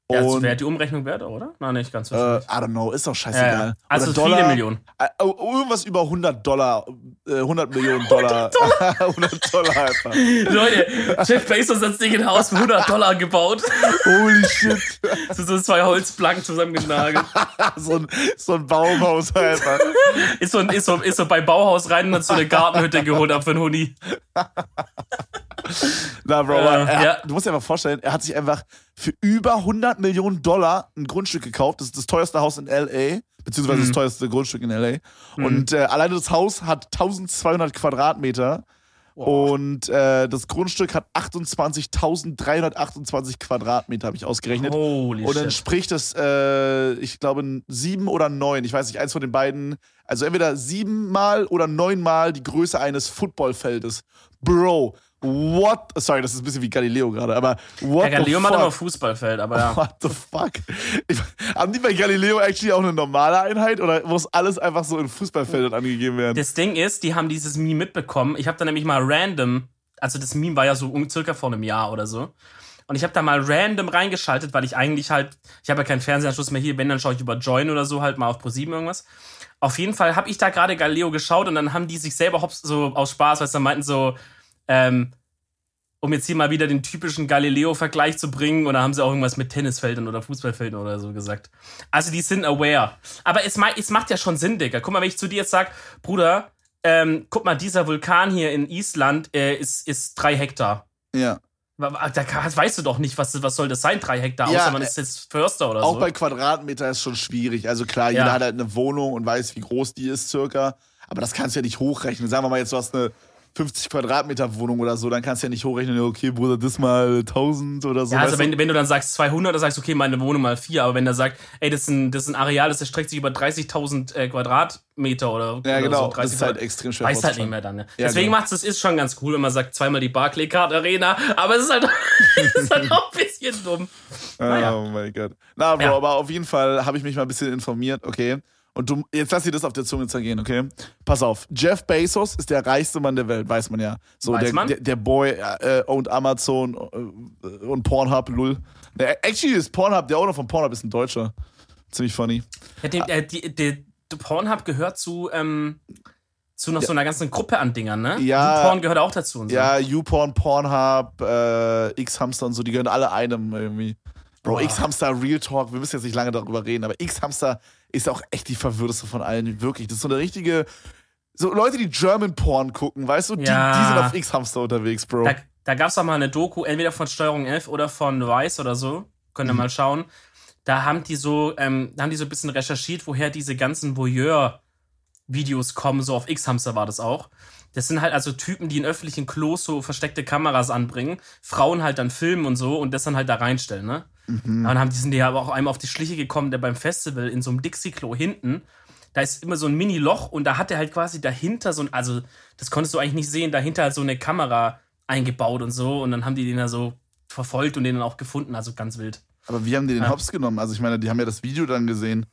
S2: Ja, das wäre die Umrechnung wert, oder? Nein, nicht ganz
S1: äh,
S2: wahrscheinlich.
S1: I don't know, ist doch scheißegal.
S2: ja. Also
S1: Oder
S2: viele Millionen.
S1: Äh, oh, irgendwas über 100 Dollar, äh, 100 Millionen Dollar. 100 Dollar einfach.
S2: Leute, Jeff Bezos hat das Ding in Haus für 100 Dollar gebaut.
S1: Holy shit.
S2: Das sind so zwei Holzplanken zusammengenagelt.
S1: so, ein, so ein Baumhaus einfach.
S2: Ist so, ist, so, ist so bei Bauhaus rein und hat so eine Gartenhütte geholt ab für einen Huni.
S1: Na, Bro,
S2: Äh,
S1: er,
S2: ja.
S1: du musst dir einfach vorstellen, er hat sich einfach für über 100 Millionen Dollar ein Grundstück gekauft. Das ist das teuerste Haus in L.A., beziehungsweise
S2: Mhm.
S1: das teuerste Grundstück in L.A. Und äh, alleine das Haus hat 1200 Quadratmeter
S2: Wow.
S1: Und äh, das Grundstück hat 28.328 Quadratmeter, habe ich ausgerechnet.
S2: Holy
S1: Und
S2: shit.
S1: entspricht das, äh, ich glaube, sieben oder neun, ich weiß nicht, eins von den beiden. Also entweder siebenmal oder neunmal die Größe eines Footballfeldes. Bro, what? Sorry, das ist ein bisschen wie Galileo gerade, aber what
S2: Ja, Galileo
S1: the
S2: macht
S1: fuck?
S2: immer Fußballfeld, aber ja.
S1: What the fuck? Ich, haben die bei Galileo actually auch eine normale Einheit oder muss alles einfach so in Fußballfeldern angegeben werden?
S2: Das Ding ist, die haben dieses Meme mitbekommen. Ich habe da nämlich mal random, also das Meme war ja so um, circa vor einem Jahr oder so. Und ich habe da mal random reingeschaltet, weil ich eigentlich halt, ich habe ja keinen Fernsehanschluss mehr hier, wenn, dann schaue ich über Join oder so halt mal auf ProSieben irgendwas. Auf jeden Fall habe ich da gerade Galileo geschaut und dann haben die sich selber hops so aus Spaß, weil sie meinten so, ähm, um jetzt hier mal wieder den typischen Galileo-Vergleich zu bringen, da haben sie auch irgendwas mit Tennisfeldern oder Fußballfeldern oder so gesagt. Also die sind aware. Aber es, ma es macht ja schon Sinn, Digga. Guck mal, wenn ich zu dir jetzt sag, Bruder, ähm, guck mal, dieser Vulkan hier in Island äh, ist, ist drei Hektar.
S1: Ja.
S2: Da weißt du doch nicht, was, was soll das sein, drei Hektar,
S1: Ja,
S2: außer man
S1: äh,
S2: ist jetzt Förster oder
S1: Auch
S2: so.
S1: bei Quadratmeter ist schon schwierig. Also klar,
S2: Ja.
S1: jeder hat halt eine Wohnung und weiß, wie groß die ist circa. Aber das kannst du ja nicht hochrechnen. Sagen wir mal jetzt, du hast eine 50 Quadratmeter Wohnung oder so, dann kannst du ja nicht hochrechnen, ja, okay, Bruder, das mal 1000 oder so.
S2: Ja, also wenn, wenn du dann sagst 200, dann sagst du, okay, meine Wohnung mal 4. Aber wenn der sagt, ey, das ist ein, das ist ein Areal, das erstreckt sich über 30.000 äh, Quadratmeter oder,
S1: ja,
S2: oder
S1: genau,
S2: so,
S1: das
S2: 30
S1: ist halt extrem schwer
S2: Weiß halt nicht mehr dann. Ne?
S1: Ja,
S2: Deswegen
S1: genau.
S2: macht's das ist schon ganz cool, wenn man sagt zweimal die Barclaycard Arena, aber es ist halt, es ist halt auch ein bisschen dumm. Naja.
S1: Oh mein Gott. Na, Bro,
S2: Ja.
S1: aber auf jeden Fall habe ich mich mal ein bisschen informiert, okay? Und du, jetzt lass dir das auf der Zunge zergehen, okay? Pass auf, Jeff Bezos ist der reichste Mann der Welt, weiß man ja. So,
S2: Weiß
S1: der,
S2: man?
S1: Der, der Boy äh, owned Amazon äh, und Pornhub, lull. Der, actually ist Pornhub, der Owner von Pornhub ist ein Deutscher. Ziemlich funny.
S2: Ja, dem, äh, die, die, die Pornhub gehört zu, ähm, zu noch so einer ganzen Gruppe an Dingern, ne?
S1: Ja.
S2: YouPorn gehört auch dazu und so.
S1: Ja, YouPorn, Pornhub, äh, X-Hamster und so, die gehören alle einem irgendwie. Bro. X-Hamster, Real Talk, wir müssen jetzt nicht lange darüber reden, aber X-Hamster ist auch echt die verwirrteste von allen, wirklich. Das ist so eine richtige, so Leute, die German Porn gucken, weißt du, die,
S2: Ja.
S1: die sind auf X-Hamster unterwegs, Bro.
S2: Da, da gab es auch mal eine Doku, entweder von Steuerung 11 oder von Vice oder so. Könnt ihr
S1: Mhm.
S2: mal schauen. Da haben die so, ähm, da haben die so ein bisschen recherchiert, woher diese ganzen Voyeur-Videos kommen. So auf X-Hamster war das auch. Das sind halt also Typen, die in öffentlichen Klos so versteckte Kameras anbringen, Frauen halt dann filmen und so und das dann halt da reinstellen, ne?
S1: Mhm.
S2: Und dann haben die sind die aber auch einmal auf die Schliche gekommen, der beim Festival in so einem Dixie-Klo hinten, da ist immer so ein Mini-Loch und da hat er halt quasi dahinter so ein, also das konntest du eigentlich nicht sehen, dahinter halt so eine Kamera eingebaut und so und dann haben die den da so verfolgt und den dann auch gefunden, also ganz wild.
S1: aber wie haben die den
S2: Ja.
S1: Hops genommen? Also ich meine, die haben ja das Video dann gesehen.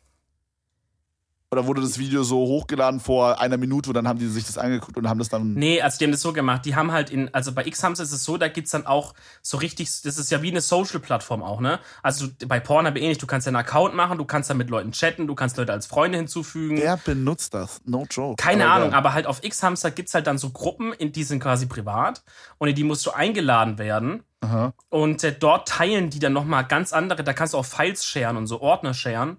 S1: Oder wurde das Video so hochgeladen vor einer Minute und dann haben die sich das angeguckt und haben das dann.
S2: Nee, also die haben das so gemacht, die haben halt in, also bei X-Hamster ist es so, da gibt's dann auch so richtig, das ist ja wie eine Social-Plattform auch, ne? Also du, bei Pornhub ähnlich, du kannst ja einen Account machen, du kannst da mit Leuten chatten, du kannst Leute als Freunde hinzufügen.
S1: Wer benutzt das? No joke.
S2: Keine
S1: Aber
S2: Ahnung,
S1: egal.
S2: aber halt auf X-Hamster gibt's halt dann so Gruppen, in die sind quasi privat und in die musst du eingeladen werden.
S1: Aha.
S2: Und äh, dort teilen die dann nochmal ganz andere, da kannst du auch Files sharen und so Ordner sharen.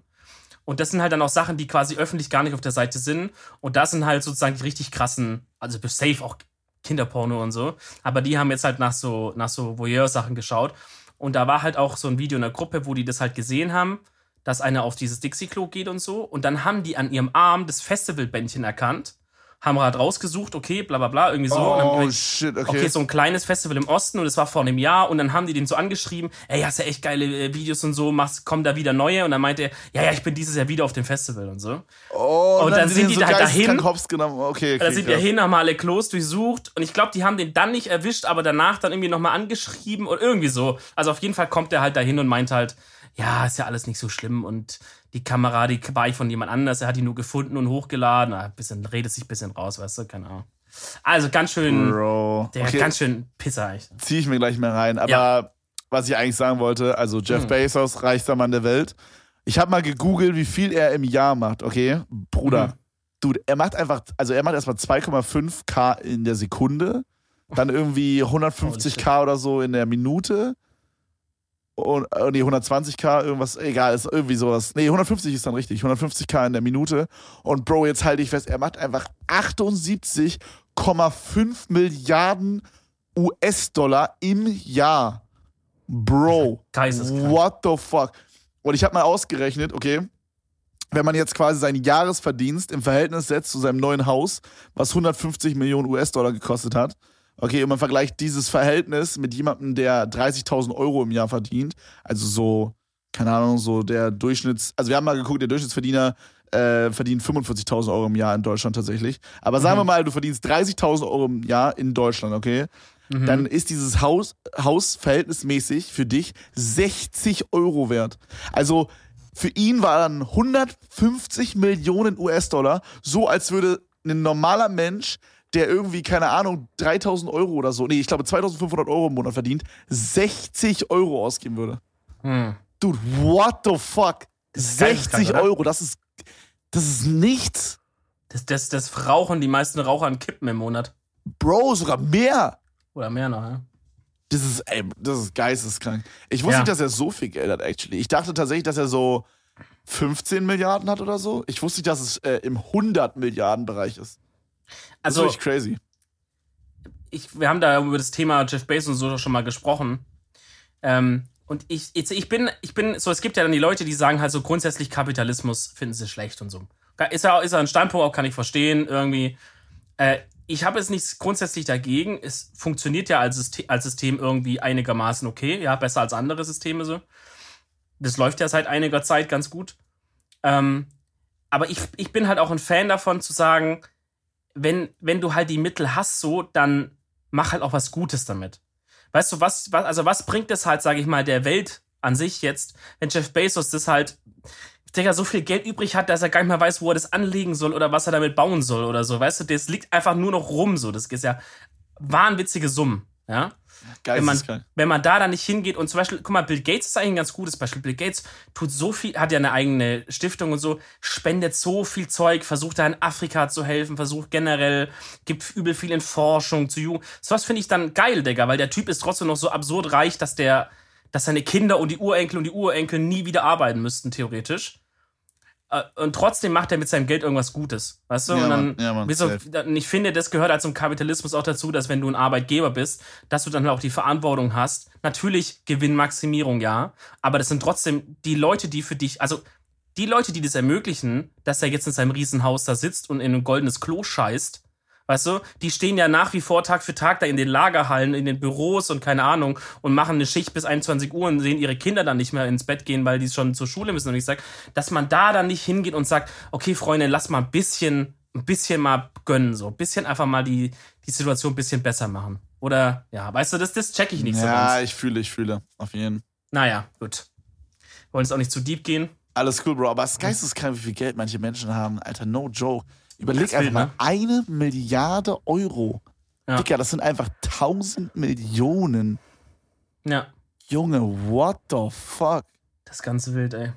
S2: Und das sind halt dann auch Sachen, die quasi öffentlich gar nicht auf der Seite sind. Und das sind halt sozusagen die richtig krassen, also safe auch Kinderporno und so. Aber die haben jetzt halt nach so, nach so Voyeur-Sachen geschaut. Und da war halt auch so ein Video in der Gruppe, wo die das halt gesehen haben, dass einer auf dieses Dixie-Klo geht und so. Und dann haben die an ihrem Arm das Festivalbändchen erkannt, haben halt rausgesucht, okay, bla bla bla, irgendwie so. und
S1: Oh
S2: gemerkt,
S1: shit, okay.
S2: Okay, so ein kleines Festival im Osten und es war vor einem Jahr und dann haben die den so angeschrieben, ey, hast ja echt geile äh, Videos und so, machst, kommen da wieder neue und dann meinte er, ja, ja, ich bin dieses Jahr wieder auf dem Festival und so.
S1: oh,
S2: und dann
S1: haben
S2: sind die
S1: so
S2: da halt dahin.
S1: Hops genommen. Okay, okay.
S2: da sind wir
S1: krass.
S2: hin, haben alle Klos durchsucht und ich glaube, die haben den dann nicht erwischt, aber danach dann irgendwie nochmal angeschrieben oder irgendwie so. Also auf jeden Fall kommt er halt dahin und meint halt, ja, ist ja alles nicht so schlimm und die Kamera, die war ich von jemand anders, er hat die nur gefunden und hochgeladen. Ah, bisschen, redet sich ein bisschen raus, weißt du, keine Ahnung. Also ganz schön,
S1: Bro.
S2: der
S1: Okay,
S2: ganz schön Pisser echt.
S1: ziehe ich mir gleich mehr rein. Aber
S2: Ja.
S1: was ich eigentlich sagen wollte, also Jeff
S2: Hm.
S1: Bezos, reichster Mann der Welt. Ich habe mal gegoogelt, wie viel er im Jahr macht, okay? Bruder,
S2: Mhm.
S1: dude, er macht einfach, also er macht erstmal 2,5k in der Sekunde, dann irgendwie 150k oder so in der Minute. Und, äh, nee, 120k, irgendwas, egal, ist irgendwie sowas. Nee, 150 ist dann richtig. 150k in der Minute. Und Bro, jetzt halte ich fest, er macht einfach 78,5 Milliarden US-Dollar im Jahr. Bro, what the fuck? Und ich habe mal ausgerechnet, okay, wenn man jetzt quasi seinen Jahresverdienst im Verhältnis setzt zu seinem neuen Haus, was 150 Millionen US-Dollar gekostet hat, Okay, und man vergleicht dieses Verhältnis mit jemandem, der 30.000 Euro im Jahr verdient. Also so, keine Ahnung, so der Durchschnitts... Also wir haben mal geguckt, der Durchschnittsverdiener äh, verdient 45.000 Euro im Jahr in Deutschland tatsächlich. Aber sagen
S2: Mhm.
S1: wir mal, du verdienst 30.000 Euro im Jahr in Deutschland, okay?
S2: Mhm.
S1: Dann ist dieses Haus, Haus verhältnismäßig für dich 60 Euro wert. Also für ihn waren 150 Millionen US-Dollar, so als würde ein normaler Mensch, der irgendwie, keine Ahnung, 3000 Euro oder so, nee, ich glaube 2500 Euro im Monat verdient, 60 Euro ausgeben würde.
S2: Hm.
S1: Dude, what the fuck?
S2: ist
S1: 60
S2: geisteskrank, oder?
S1: Euro, das ist, das ist nichts.
S2: Das, das, das rauchen die meisten Raucher an Kippen im Monat.
S1: Bro, sogar mehr.
S2: Oder mehr noch, ja.
S1: Das ist, ey, das ist geisteskrank. Ich wusste
S2: Ja.
S1: nicht, dass er so viel Geld hat, actually. Ich dachte tatsächlich, dass er so 15 Milliarden hat oder so. Ich wusste nicht, dass es äh, im 100 Milliarden Bereich ist. Das
S2: Also,
S1: ist wirklich crazy.
S2: ich, wir haben da über das Thema Jeff Bezos und so schon mal gesprochen. Ähm, und ich, jetzt, ich bin, ich bin, so, es gibt ja dann die Leute, die sagen halt so grundsätzlich Kapitalismus finden sie schlecht und so. Ist ja, ist ja ein Standpunkt, auch kann ich verstehen, irgendwie. Äh, ich habe jetzt nichts grundsätzlich dagegen. Es funktioniert ja als System, als System irgendwie einigermaßen okay, ja, besser als andere Systeme so. Das läuft ja seit einiger Zeit ganz gut. Ähm, aber ich, ich bin halt auch ein Fan davon zu sagen, wenn, wenn du halt die Mittel hast, so, dann mach halt auch was Gutes damit. Weißt du, was, was also was bringt es halt, sage ich mal, der Welt an sich jetzt, wenn Jeff Bezos das halt, Digga, so viel Geld übrig hat, dass er gar nicht mehr weiß, wo er das anlegen soll oder was er damit bauen soll oder so. Weißt du, das liegt einfach nur noch rum, so. Das ist ja wahnwitzige Summen, ja wenn man,
S1: Geisteskrank.
S2: wenn man da dann nicht hingeht und zum Beispiel, guck mal, Bill Gates ist eigentlich ein ganz gutes Beispiel. Bill Gates tut so viel, hat ja eine eigene Stiftung und so, spendet so viel Zeug, versucht da in Afrika zu helfen, versucht generell, gibt übel viel in Forschung zu Jugend. So was finde ich dann geil, Digga, weil der Typ ist trotzdem noch so absurd reich, dass der, dass seine Kinder und die Urenkel und die Urenkel nie wieder arbeiten müssten, theoretisch. Äh, Und trotzdem macht er mit seinem Geld irgendwas Gutes, weißt du?
S1: Ja,
S2: und dann,
S1: ja, safe.
S2: und ich finde, das gehört halt zum Kapitalismus auch dazu, dass wenn du ein Arbeitgeber bist, dass du dann auch die Verantwortung hast. Natürlich Gewinnmaximierung, ja, aber das sind trotzdem die Leute, die für dich, also die Leute, die das ermöglichen, dass er jetzt in seinem Riesenhaus da sitzt und in ein goldenes Klo scheißt, weißt du, die stehen ja nach wie vor Tag für Tag da in den Lagerhallen, in den Büros und keine Ahnung und machen eine Schicht bis 21 Uhr und sehen ihre Kinder dann nicht mehr ins Bett gehen, weil die schon zur Schule müssen. Und ich sag, dass man da dann nicht hingeht und sagt, okay, Freunde, lass mal ein bisschen, ein bisschen mal gönnen, so, ein bisschen einfach mal die, die Situation ein bisschen besser machen. Oder, ja, weißt du, das, das check ich nicht so
S1: Ja, ich fühle, ich fühle. Auf jeden Fall.
S2: Naja, gut. Wollen jetzt auch nicht zu deep gehen.
S1: Alles cool, Bro. Aber es ist geisteskrank, wie viel Geld manche Menschen haben. Alter, no joke. Überleg
S2: Das
S1: einfach mal,
S2: ne?
S1: eine Milliarde Euro.
S2: Ja.
S1: Digga, das sind einfach 1000 Millionen.
S2: Ja.
S1: Junge, what the fuck?
S2: Das ist ganz wild, ey.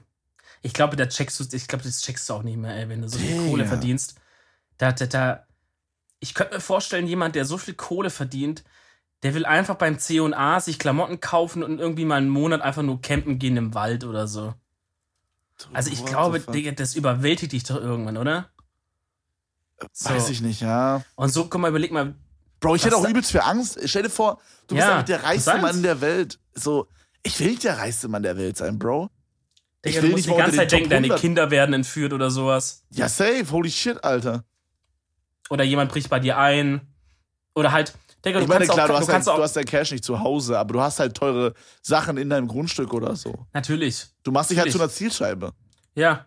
S2: Ich glaube, da checkst du, ich glaube, das checkst du auch nicht mehr, ey, wenn du so viel
S1: Digga.
S2: Kohle verdienst. Da, da, da. Ich könnte mir vorstellen, jemand, der so viel Kohle verdient, der will einfach beim C&A sich Klamotten kaufen und irgendwie mal einen Monat einfach nur campen gehen im Wald oder so. Also ich glaube? Digga, das überwältigt dich doch irgendwann, oder? So.
S1: Weiß ich nicht, ja.
S2: Und so, guck mal, überleg mal,
S1: Bro, ich hätte auch übelst viel Angst. Stell dir vor, du bist
S2: Ja,
S1: einfach der reichste. Mann der Welt. So, ich will nicht der reichste Mann der Welt sein, Bro. Ich
S2: Digga,
S1: will
S2: du musst
S1: nicht
S2: die ganze Zeit
S1: den
S2: denken, deine
S1: 100.
S2: Kinder werden entführt oder sowas.
S1: Ja, safe. Holy shit, Alter.
S2: Oder jemand bricht bei dir ein. Oder halt, Digga, du
S1: Ich meine,
S2: kannst
S1: klar,
S2: auch,
S1: du
S2: du
S1: hast,
S2: kannst
S1: halt, du hast dein Cash nicht zu Hause, aber du hast halt teure Sachen in deinem Grundstück oder so.
S2: natürlich.
S1: Du machst dich halt zu einer Zielscheibe.
S2: Ja,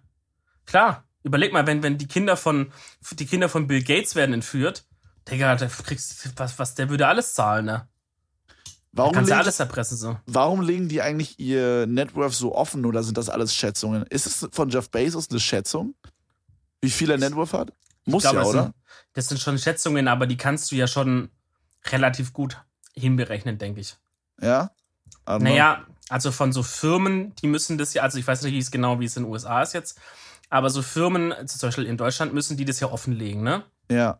S2: klar. Überleg mal, wenn, wenn die Kinder von die Kinder von Bill Gates werden entführt, Digga, da kriegst was, was, der würde alles zahlen, ne?
S1: Warum,
S2: Kannst ja
S1: legen,
S2: alles erpressen so.
S1: warum legen die eigentlich ihr Networth so offen oder sind das alles Schätzungen? Ist es von Jeff Bezos eine Schätzung? Wie viel er Networth hat? Muss
S2: Ich glaube,
S1: ja,
S2: das
S1: oder?
S2: Sind, das sind schon Schätzungen, aber die kannst du ja schon relativ gut hinberechnen, denke ich.
S1: Ja? Aber-
S2: Naja, also von so Firmen, die müssen das ja, also ich weiß nicht, wie es genau, wie es in den USA ist jetzt, aber so Firmen, zum Beispiel in Deutschland, müssen die das ja offenlegen, ne?
S1: Ja.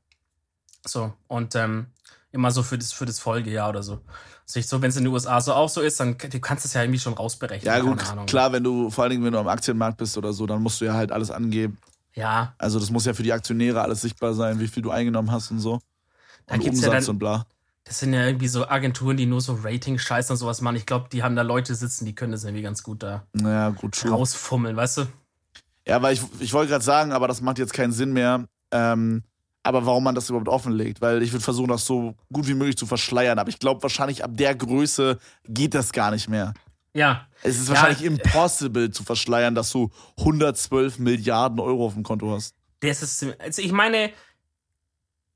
S2: So, und ähm, immer so für das, für das Folgejahr oder so. Sich so, wenn es in den USA so auch so ist, dann du kannst es ja irgendwie schon rausberechnen.
S1: Ja, gut,
S2: keine Ahnung.
S1: klar, wenn du, vor allen Dingen, wenn du am Aktienmarkt bist oder so, dann musst du ja halt alles angeben.
S2: Ja,
S1: Also, das muss ja für die Aktionäre alles sichtbar sein, wie viel du eingenommen hast und so.
S2: Da
S1: und
S2: gibt's ja
S1: Umsatz
S2: dann-
S1: und bla.
S2: das sind ja irgendwie so Agenturen, die nur so Rating-Scheiß und sowas machen. Ich glaube, die haben da Leute sitzen, die können das irgendwie ganz gut da
S1: Naja, gut,
S2: rausfummeln, weißt du?
S1: Ja, weil ich, ich wollte gerade sagen, aber das macht jetzt keinen Sinn mehr. Ähm, Aber warum man das überhaupt offenlegt? Weil ich würde versuchen, das so gut wie möglich zu verschleiern. Aber ich glaube, wahrscheinlich ab der Größe geht das gar nicht mehr.
S2: Ja.
S1: Es ist
S2: Ja.
S1: wahrscheinlich impossible zu verschleiern, dass du 112 Milliarden Euro auf dem Konto hast.
S2: Das ist, also ich meine,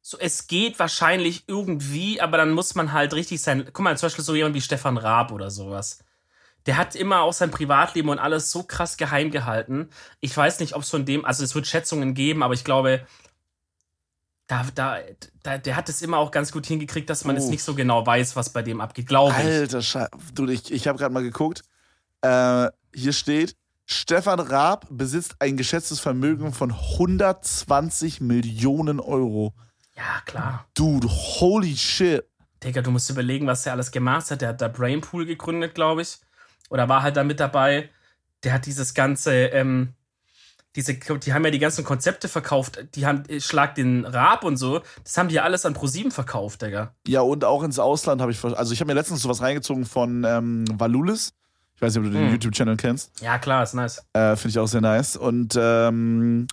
S2: so, es geht wahrscheinlich irgendwie, aber dann muss man halt richtig sein. Guck mal, zum Beispiel so jemand wie Stefan Raab oder sowas. Der hat immer auch sein Privatleben und alles so krass geheim gehalten. Ich weiß nicht, ob es von dem, also es wird Schätzungen geben, aber ich glaube, da, da, da, der hat es immer auch ganz gut hingekriegt, dass man
S1: Oh.
S2: jetzt nicht so genau weiß, was bei dem abgeht, glaube ich.
S1: Alter Scheiße. Du, ich, ich habe gerade mal geguckt. Äh, hier steht, Stefan Raab besitzt ein geschätztes Vermögen von 120 Millionen Euro.
S2: Ja, klar.
S1: Dude, holy shit.
S2: Digga, du musst überlegen, was der alles gemacht hat. Der hat da Brainpool gegründet, glaube ich. Oder war halt da mit dabei. Der hat dieses ganze, ähm, diese, die haben ja die ganzen Konzepte verkauft. Die haben äh, Schlag den Raab und so. Das haben die ja alles an ProSieben verkauft, Digga.
S1: Ja, und auch ins Ausland habe ich. Also, ich habe mir letztens sowas reingezogen von ähm, Valulis. Ich weiß nicht, ob du den
S2: Hm.
S1: YouTube-Channel kennst.
S2: Ja, klar, ist nice.
S1: Äh, Finde ich auch sehr nice. Und ähm,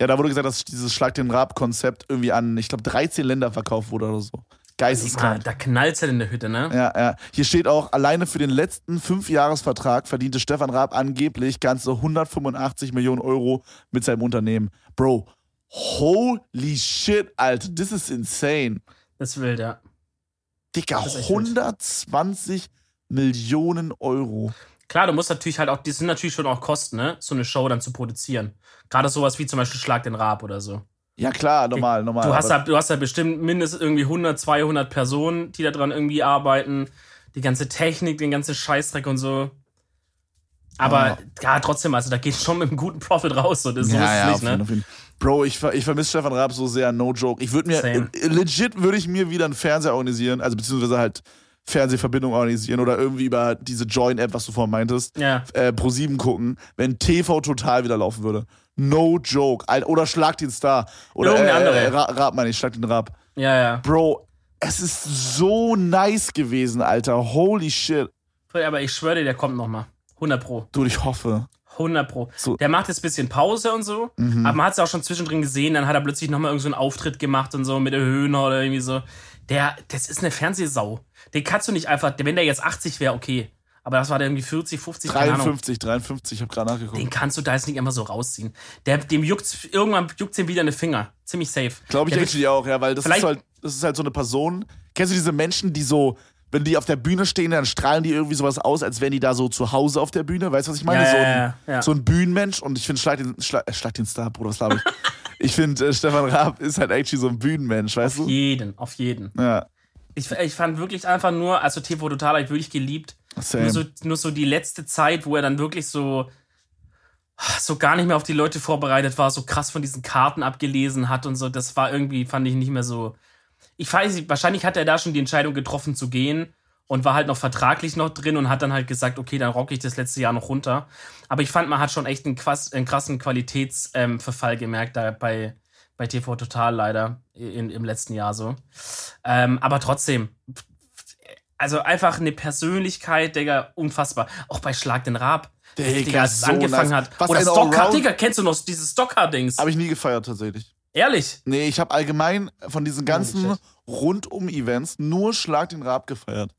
S1: ja, da wurde gesagt, dass dieses Schlag den Rab-Konzept irgendwie an, ich glaube, 13 Länder verkauft wurde oder so. Geisteskrank.
S2: da knallt's halt in der Hütte, ne?
S1: Ja, ja. Hier steht auch, alleine für den letzten Fünfjahresvertrag verdiente Stefan Raab angeblich ganze 185 Millionen Euro mit seinem Unternehmen. Bro, holy shit, Alter, this is insane.
S2: Das ist wild, ja.
S1: Dicker,
S2: Das ist echt wild.
S1: 120 Millionen Euro.
S2: Klar, du musst natürlich halt auch, die sind natürlich schon auch Kosten, ne? So eine Show dann zu produzieren. Gerade sowas wie zum Beispiel Schlag den Raab oder so.
S1: Ja, klar, normal, normal.
S2: Du hast, halt, du hast halt bestimmt mindestens irgendwie 100, 200 Personen, die da dran irgendwie arbeiten. Die ganze Technik, den ganzen Scheißdreck und so. Aber ja, trotzdem, also da geht schon mit einem guten Profit raus. So, das, so ist
S1: ja,
S2: es
S1: ja,
S2: nicht, ne?
S1: Bro, ich, ich vermisse Stefan Raab so sehr, no joke. Ich würde mir,
S2: Same.
S1: legit würde ich mir wieder einen Fernseher organisieren, also beziehungsweise halt Fernsehverbindung organisieren oder irgendwie über diese Join-App, was du vorhin meintest,
S2: Ja.
S1: äh, Pro 7 gucken, wenn TV total wieder laufen würde. No joke. Al- Oder Schlag den Star. Oder
S2: Irgendeine andere.
S1: Äh, Ra Raab meine ich, Schlag den Raab.
S2: Ja, ja.
S1: Bro, es ist so nice gewesen, Alter. Holy shit.
S2: Aber ich schwöre dir, der kommt noch mal. 100 Pro.
S1: Du, ich hoffe.
S2: 100 Pro.
S1: So. Mhm.
S2: Der macht jetzt ein bisschen Pause und so. Aber man hat es auch schon zwischendrin gesehen. Dann hat er plötzlich noch mal irgend so einen Auftritt gemacht und so mit der Höhner oder irgendwie so. Der, das ist eine Fernsehsau. Den kannst du nicht einfach, wenn der jetzt 80 wäre, okay. Aber das war der irgendwie 40, 50, keine Ahnung.
S1: 53, 53, ich habe gerade nachgeguckt.
S2: Den kannst du da jetzt nicht immer so rausziehen. Der, dem juckt irgendwann juckt ihm wieder eine Finger. Ziemlich safe.
S1: Glaube ich
S2: Der
S1: actually auch, ja, weil das ist, halt, das ist halt so eine Person. Kennst du diese Menschen, die so, wenn die auf der Bühne stehen, dann strahlen die irgendwie sowas aus, als wären die da so zu Hause auf der Bühne? Weißt du, was ich meine?
S2: Ja,
S1: so, ein,
S2: ja, ja.
S1: so ein Bühnenmensch und ich finde, Schlag den, Schlag, äh, Schlag den Star, Bruder, was glaube ich? ich finde, äh, Stefan Raab ist halt actually so ein Bühnenmensch, weißt
S2: Auf
S1: du?
S2: jeden, auf jeden.
S1: Ja,
S2: Ich, ich fand wirklich einfach nur, also TV Total habe ich wirklich geliebt.
S1: same.
S2: Nur so, nur so die letzte Zeit, wo er dann wirklich so, so gar nicht mehr auf die Leute vorbereitet war, so krass von diesen Karten abgelesen hat und so, das war irgendwie, fand ich nicht mehr so. Ich weiß nicht, wahrscheinlich hat er da schon die Entscheidung getroffen zu gehen und war halt noch vertraglich noch drin und hat dann halt gesagt, okay, dann rocke ich das letzte Jahr noch runter. Aber ich fand, man hat schon echt einen, einen krassen Qualitätsverfall ähm, gemerkt da bei, bei TV Total leider in, im letzten Jahr so. Ähm, aber trotzdem, also einfach eine Persönlichkeit, Digga, unfassbar. Auch bei Schlag den Raab.
S1: Digga,
S2: Digga, als es
S1: so
S2: angefangen
S1: nice.
S2: hat.
S1: Was
S2: Oder Stocker, Digga, kennst du noch dieses Stocker-Dings?
S1: Habe ich nie gefeiert, tatsächlich.
S2: Ehrlich?
S1: Nee, ich habe allgemein von diesen ganzen
S2: shit.
S1: Rundum-Events nur Schlag den Raab gefeiert.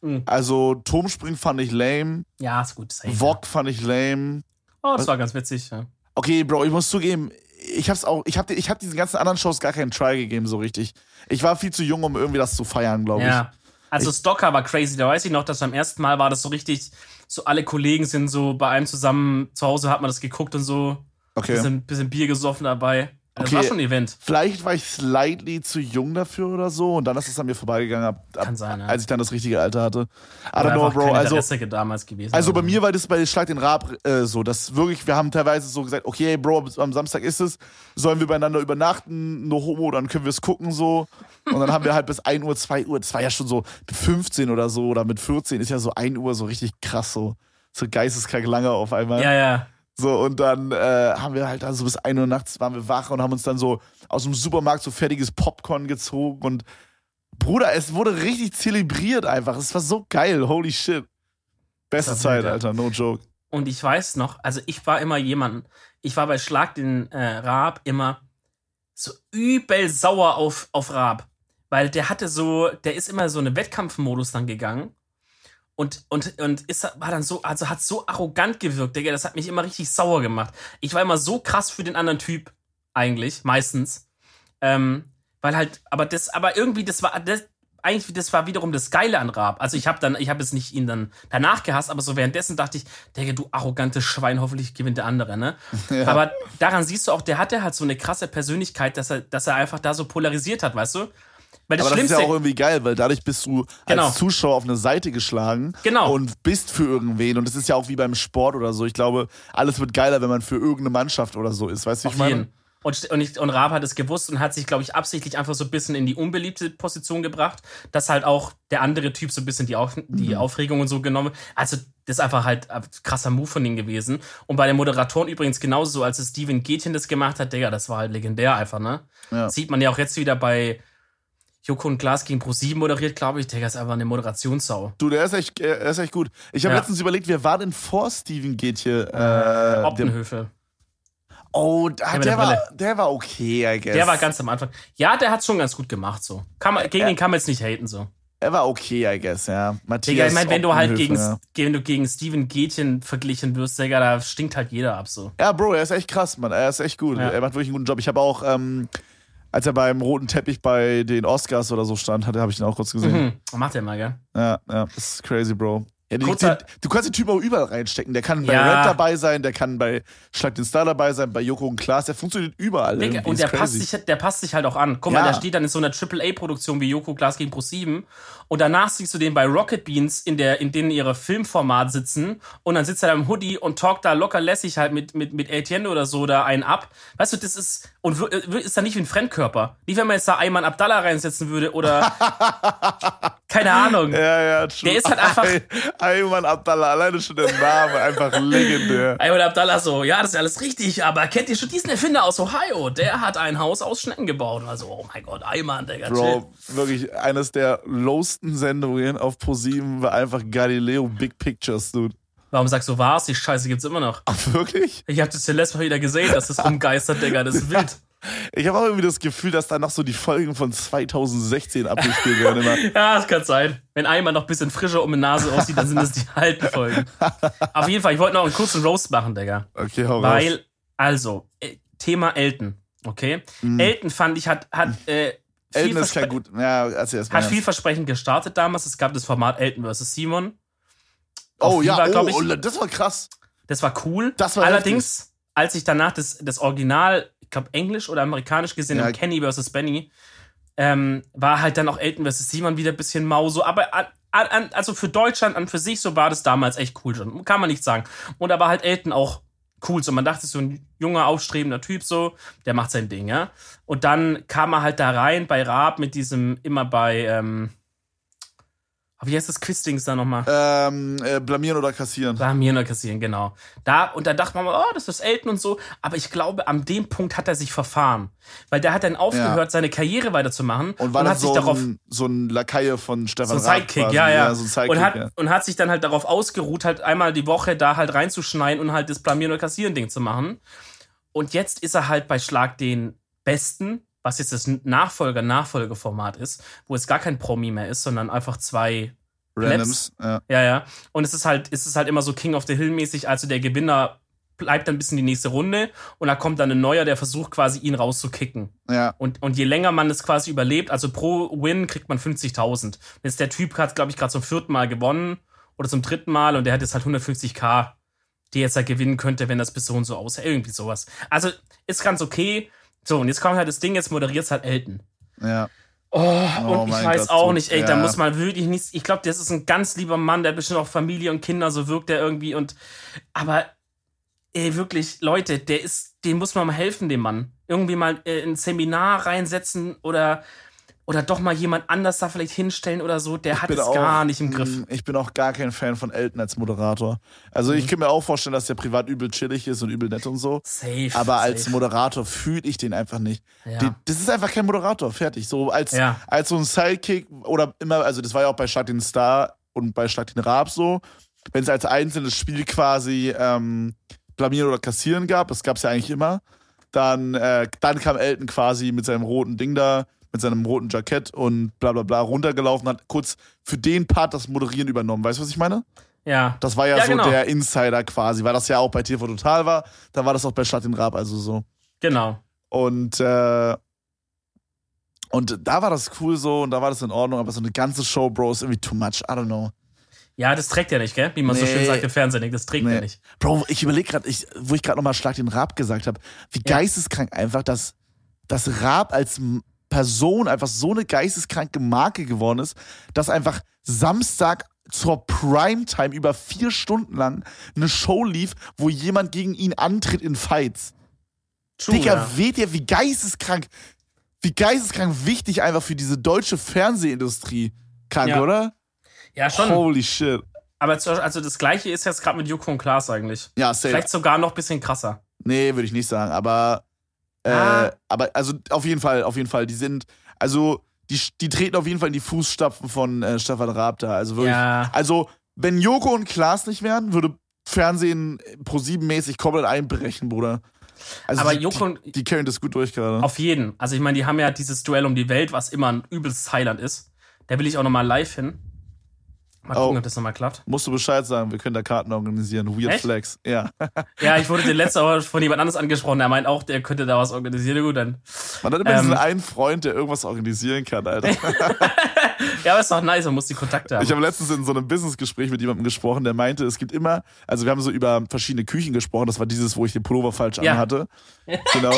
S2: Mhm.
S1: Also, Turmspringen fand ich lame,
S2: Ja, ist gut. Safe.
S1: Wok fand ich lame.
S2: Oh, das war ganz witzig. Ja.
S1: Okay, Bro, ich muss zugeben, ich hab's auch, ich hab, ich hab diesen ganzen anderen Shows gar keinen Try gegeben, so richtig. Ich war viel zu jung, um irgendwie das zu feiern, glaube
S2: ja. Also Stocker war crazy. Da weiß ich noch, dass beim ersten Mal war das so richtig, so alle Kollegen sind so bei einem zusammen, zu Hause hat man das geguckt und so.
S1: ich. Okay.
S2: Bisschen, bisschen Bier gesoffen dabei. Das
S1: Okay.
S2: war schon ein Event.
S1: Vielleicht war ich slightly zu jung dafür oder so und dann ist es an mir vorbeigegangen, ab, ab,
S2: Kann sein, ja.
S1: als ich dann das richtige Alter hatte. I don't know, Bro. Also,
S2: damals gewesen.
S1: Also bei mir war das bei Schlag den Raab äh, so, dass wirklich, wir haben teilweise so gesagt, okay, Bro, am Samstag ist es, sollen wir beieinander übernachten, no homo, dann können wir es gucken so. Und dann haben wir halt bis 1 Uhr, 2 Uhr, das war ja schon so mit 15 oder so oder mit 14 ist ja so 1 Uhr so richtig krass so. So geisteskrank lange auf einmal.
S2: Ja, ja.
S1: So, und dann äh, haben wir halt also bis 1 Uhr nachts waren wir wach und haben uns dann so aus dem Supermarkt so fertiges Popcorn gezogen und Bruder, es wurde richtig zelebriert einfach. Es war so geil, holy shit. Beste Zeit,
S2: wild, ja.
S1: Alter, no joke.
S2: Und ich weiß noch, also ich war immer jemand, ich war bei Schlag den äh, Raab immer so übel sauer auf, auf Raab. Weil der hatte so, der ist immer so eine Wettkampfmodus dann gegangen. Und, und, und ist, war dann so, also hat so arrogant gewirkt, Digga. Das hat mich immer richtig sauer gemacht. Ich war immer so krass für den anderen Typ, eigentlich, meistens. Ähm, weil halt, aber das, aber irgendwie, das war, das, eigentlich, das war wiederum das Geile an Raab. Also ich habe dann, ich habe jetzt nicht ihn dann danach gehasst, aber so währenddessen dachte ich, Digga, du arrogantes Schwein, hoffentlich gewinnt der andere, ne? Ja. Aber daran siehst du auch, der hatte halt so eine krasse Persönlichkeit, dass er, dass er einfach da so polarisiert hat, weißt du?
S1: Weil das aber das ist ja auch irgendwie geil, weil dadurch bist du genau. als Zuschauer auf eine Seite geschlagen
S2: genau.
S1: und bist für irgendwen. Und das ist ja auch wie beim Sport oder so. Ich glaube, alles wird geiler, wenn man für irgendeine Mannschaft oder so ist. Weißt du, wie ich meine?
S2: Und, und, ich, und Raab hat es gewusst und hat sich, glaube ich, absichtlich einfach so ein bisschen in die unbeliebte Position gebracht, dass halt auch der andere Typ so ein bisschen die, Auf, die mhm. Aufregung und so genommen. Also, das ist einfach halt ein krasser Move von ihm gewesen. Und bei den Moderatoren übrigens genauso, so, als es Steven Gätchen das gemacht hat, Digga, das war halt legendär einfach, ne? Ja. Sieht man ja auch jetzt wieder bei Joko und Glas gegen Pro7 moderiert, glaube ich. Digga, ist einfach eine Moderationssau.
S1: Du, der ist echt, er ist echt gut. Ich habe ja. letztens überlegt, wer war denn vor Steven Gätchen?
S2: Äh, Optenhöfe.
S1: Oh, der, der war, der war okay, I guess.
S2: Der war ganz am Anfang. Ja, der hat schon ganz gut gemacht, so. Kann man, gegen ja. den kann man jetzt nicht haten, so.
S1: Er war okay, I guess, ja.
S2: Matthias Digga, ich meine, wenn du halt gegen, ja. wenn du gegen Steven Gätchen verglichen wirst, Digga, da stinkt halt jeder ab, so.
S1: Ja, Bro, er ist echt krass, Mann. Er ist echt gut. Ja. Er macht wirklich einen guten Job. Ich habe auch, ähm, als er beim roten Teppich bei den Oscars oder so stand, habe ich ihn auch kurz gesehen.
S2: Mhm. Macht er mal, gell?
S1: Ja, ja. Das ist crazy, Bro. Ja, die, die, du kannst den Typ auch überall reinstecken. Der kann bei ja. Red dabei sein, der kann bei Schlag den Star dabei sein, bei Joko und Klaas. Der funktioniert überall.
S2: Digga, und der passt, sich, der passt sich halt auch an. Guck ja. mal, der steht dann in so einer AAA-Produktion wie Joko Klaas gegen Pro7 und danach siehst du den bei Rocket Beans in der in denen ihre Filmformat sitzen und dann sitzt er da im Hoodie und talkt da locker lässig halt mit mit mit Etienne oder so da einen ab. Weißt du, das ist und ist dann nicht wie ein Fremdkörper. Nicht wenn man jetzt da Ayman Abdallah reinsetzen würde oder keine Ahnung.
S1: Ja, ja, true.
S2: Der ist halt einfach
S1: Ayman Abdallah, alleine schon der Name, einfach legendär.
S2: Ayman Abdallah so, ja, das ist alles richtig, aber kennt ihr schon diesen Erfinder aus Ohio? Der hat ein Haus aus Schnecken gebaut. Also, oh mein Gott, Ayman, der
S1: Bro, wirklich eines der lowest besten Sendungen auf ProSieben war einfach Galileo Big Pictures, dude.
S2: Warum sagst du was? Die Scheiße gibt's immer noch.
S1: Ach, wirklich?
S2: Ich hab das ja letztes Mal wieder gesehen, dass das rumgeistert, Digga. Das ist wild.
S1: Ich habe auch irgendwie das Gefühl, dass da noch so die Folgen von 2016 abgespielt werden. Immer.
S2: ja, das kann sein. Wenn einmal noch ein bisschen frischer um die Nase aussieht, dann sind das die alten Folgen. Auf jeden Fall, ich wollte noch einen kurzen Roast machen, Digga.
S1: Okay, hau
S2: Weil, raus. also, äh, Thema Elton, okay? Mhm. Elton fand ich, hat, hat äh,
S1: Elton ist kein gut. Ja, also
S2: erst Hat vielversprechend gestartet damals. Es gab das Format Elton vs. Simon.
S1: Oh ja, oh, ich, oh, das war krass.
S2: Das war cool.
S1: Das war
S2: Allerdings, heftig. als ich danach das, das Original, ich glaube Englisch oder Amerikanisch gesehen ja. Kenny vs. Benny, ähm, war halt dann auch Elton vs. Simon wieder ein bisschen mau so. Aber an, an, also für Deutschland an für sich so war das damals echt cool schon. Kann man nicht sagen. Und da war halt Elton auch cool. So, man dachte, so ein junger, aufstrebender Typ, so, der macht sein Ding, ja. Und dann kam er halt da rein bei Raab mit diesem, immer bei, ähm, wie heißt das Quizdings da nochmal?
S1: Ähm, äh, blamieren oder kassieren.
S2: Blamieren oder kassieren, genau. Da, und da dachte man mal, oh, das ist Elton und so. Aber ich glaube, an dem Punkt hat er sich verfahren. Weil der hat dann aufgehört, ja. seine Karriere weiterzumachen.
S1: Und war und hat so, sich darauf, ein, so ein Lakaie von Stefan
S2: So ein Sidekick, ja, ja. ja so ein Sidekick, und, hat, ja. und hat sich dann halt darauf ausgeruht, halt einmal die Woche da halt reinzuschneiden und halt das Blamieren oder kassieren Ding zu machen. Und jetzt ist er halt bei Schlag den Besten was jetzt das Nachfolger-Nachfolgeformat ist, wo es gar kein Promi mehr ist, sondern einfach zwei
S1: Randoms. Ja.
S2: ja, ja. Und es ist halt, es ist halt immer so King of the Hill mäßig, also der Gewinner bleibt dann bis in die nächste Runde und da kommt dann ein neuer, der versucht quasi ihn rauszukicken.
S1: Ja.
S2: Und, und je länger man es quasi überlebt, also pro Win kriegt man 50.000. Jetzt der Typ hat, glaube ich, gerade zum vierten Mal gewonnen oder zum dritten Mal und der hat jetzt halt 150k, die jetzt halt gewinnen könnte, wenn das bis so und so aussieht. Irgendwie sowas. Also ist ganz okay. So, und jetzt kommt halt das Ding, jetzt moderiert es halt Elton.
S1: Ja.
S2: Oh, oh und ich weiß Gott, auch nicht, ey, ja. da muss man wirklich nichts. Ich glaube, das ist ein ganz lieber Mann, der hat bestimmt auch Familie und Kinder, so wirkt er irgendwie und. Aber, ey, wirklich, Leute, der ist, dem muss man mal helfen, dem Mann. Irgendwie mal äh, ein Seminar reinsetzen oder oder doch mal jemand anders da vielleicht hinstellen oder so, der ich hat es auch, gar nicht im Griff. Mm,
S1: ich bin auch gar kein Fan von Elton als Moderator. Also mhm. ich kann mir auch vorstellen, dass der privat übel chillig ist und übel nett und so.
S2: Safe.
S1: Aber
S2: safe.
S1: als Moderator fühle ich den einfach nicht. Ja. Die, das ist einfach kein Moderator, fertig. So als, ja. als so ein Sidekick oder immer, also das war ja auch bei Schlag den Star und bei Schlag den Raab so, wenn es als einzelnes Spiel quasi ähm, blamieren oder kassieren gab, das gab es ja eigentlich immer Dann, äh, dann kam Elton quasi mit seinem roten Ding da, mit seinem roten Jackett und bla bla bla runtergelaufen, hat kurz für den Part das Moderieren übernommen. Weißt du, was ich meine?
S2: Ja.
S1: Das war ja,
S2: Ja,
S1: so
S2: genau.
S1: der Insider quasi, weil das ja auch bei TV Total war. Da war das auch bei Stadt in Raab, also so.
S2: Genau.
S1: Und, äh, und da war das cool so und da war das in Ordnung, aber so eine ganze Show, Bro, ist irgendwie too much. I don't know.
S2: Ja, das trägt ja nicht, gell? Wie man so
S1: Nee.
S2: schön sagt im Fernsehen, das trägt ja
S1: Nee.
S2: nicht.
S1: Bro, ich überlege gerade, ich, wo ich gerade nochmal Schlag den Raab gesagt habe, wie
S2: Ja.
S1: geisteskrank einfach, dass, dass Raab als Person einfach so eine geisteskranke Marke geworden ist, dass einfach Samstag zur Primetime über vier Stunden lang eine Show lief, wo jemand gegen ihn antritt in Fights.
S2: True,
S1: Digga,
S2: ja.
S1: weht ihr, wie geisteskrank, wie geisteskrank wichtig einfach für diese deutsche Fernsehindustrie. Krank,
S2: Ja.
S1: oder?
S2: ja, schon.
S1: Holy shit.
S2: Aber also das gleiche ist jetzt gerade mit Joko und Klaas eigentlich.
S1: Ja, safe.
S2: Vielleicht sogar noch ein bisschen krasser.
S1: Nee, würde ich nicht sagen, aber äh,
S2: Ah.
S1: aber also auf jeden Fall, auf jeden Fall, die sind also die, die treten auf jeden Fall in die Fußstapfen von äh, Stefan Raab da, also wirklich.
S2: Ja.
S1: Also, wenn Joko und Klaas nicht wären, würde Fernsehen pro sieben mäßig komplett einbrechen, Bruder. Also
S2: Aber
S1: die,
S2: Joko und
S1: die, die carryen das gut durch gerade.
S2: Auf jeden. Also ich meine, die haben ja dieses Duell um die Welt, was immer ein übelstes Highlight ist. Da will ich auch nochmal live hin. Mal
S1: Oh.
S2: gucken, ob das nochmal klappt.
S1: Musst du Bescheid sagen, wir können da Karten organisieren. Weird
S2: Echt?
S1: Flex. Ja.
S2: Ja, ich wurde den letzten Mal von jemand anderes angesprochen. Der meint auch, der könnte da was organisieren. Gut, dann.
S1: Man hat immer
S2: Ähm.
S1: diesen einen Freund, der irgendwas organisieren kann, Alter.
S2: Ja, aber ist doch nice, man muss die Kontakte haben.
S1: Ich habe letztens in so einem Businessgespräch mit jemandem gesprochen, der meinte, es gibt immer, also wir haben so über verschiedene Küchen gesprochen, das war dieses, wo ich den Pullover falsch
S2: Ja.
S1: anhatte. Genau.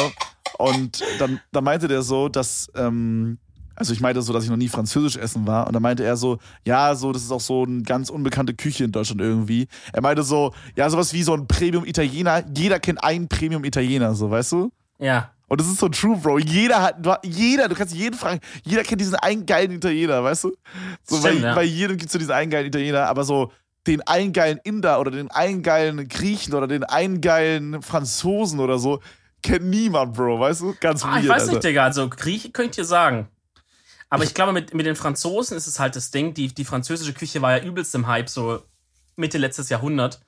S1: Und dann, dann meinte der so, dass, ähm, also ich meinte so, dass ich noch nie französisch essen war. Und dann meinte er so, ja, so, das ist auch so eine ganz unbekannte Küche in Deutschland irgendwie. Er meinte so, ja, sowas wie so ein Premium-Italiener. Jeder kennt einen Premium-Italiener, so, weißt du?
S2: ja.
S1: Und das ist so true, Bro. Jeder hat, du- jeder, du kannst jeden fragen, jeder kennt diesen einen geilen Italiener, weißt du? So,
S2: Stimmt,
S1: bei,
S2: ja.
S1: bei jedem gibt es so diesen einen geilen Italiener, aber so den einen geilen Inder oder den einen geilen Griechen oder den einen geilen Franzosen oder so, kennt niemand, Bro, weißt du? Ganz
S2: Ah,
S1: weird,
S2: ich weiß
S1: Alter.
S2: nicht, Digga. Also Grieche könnte ich dir sagen. Aber ich glaube, mit, mit den Franzosen ist es halt das Ding. Die, die französische Küche war ja übelst im Hype, so Mitte letztes Jahrhundert.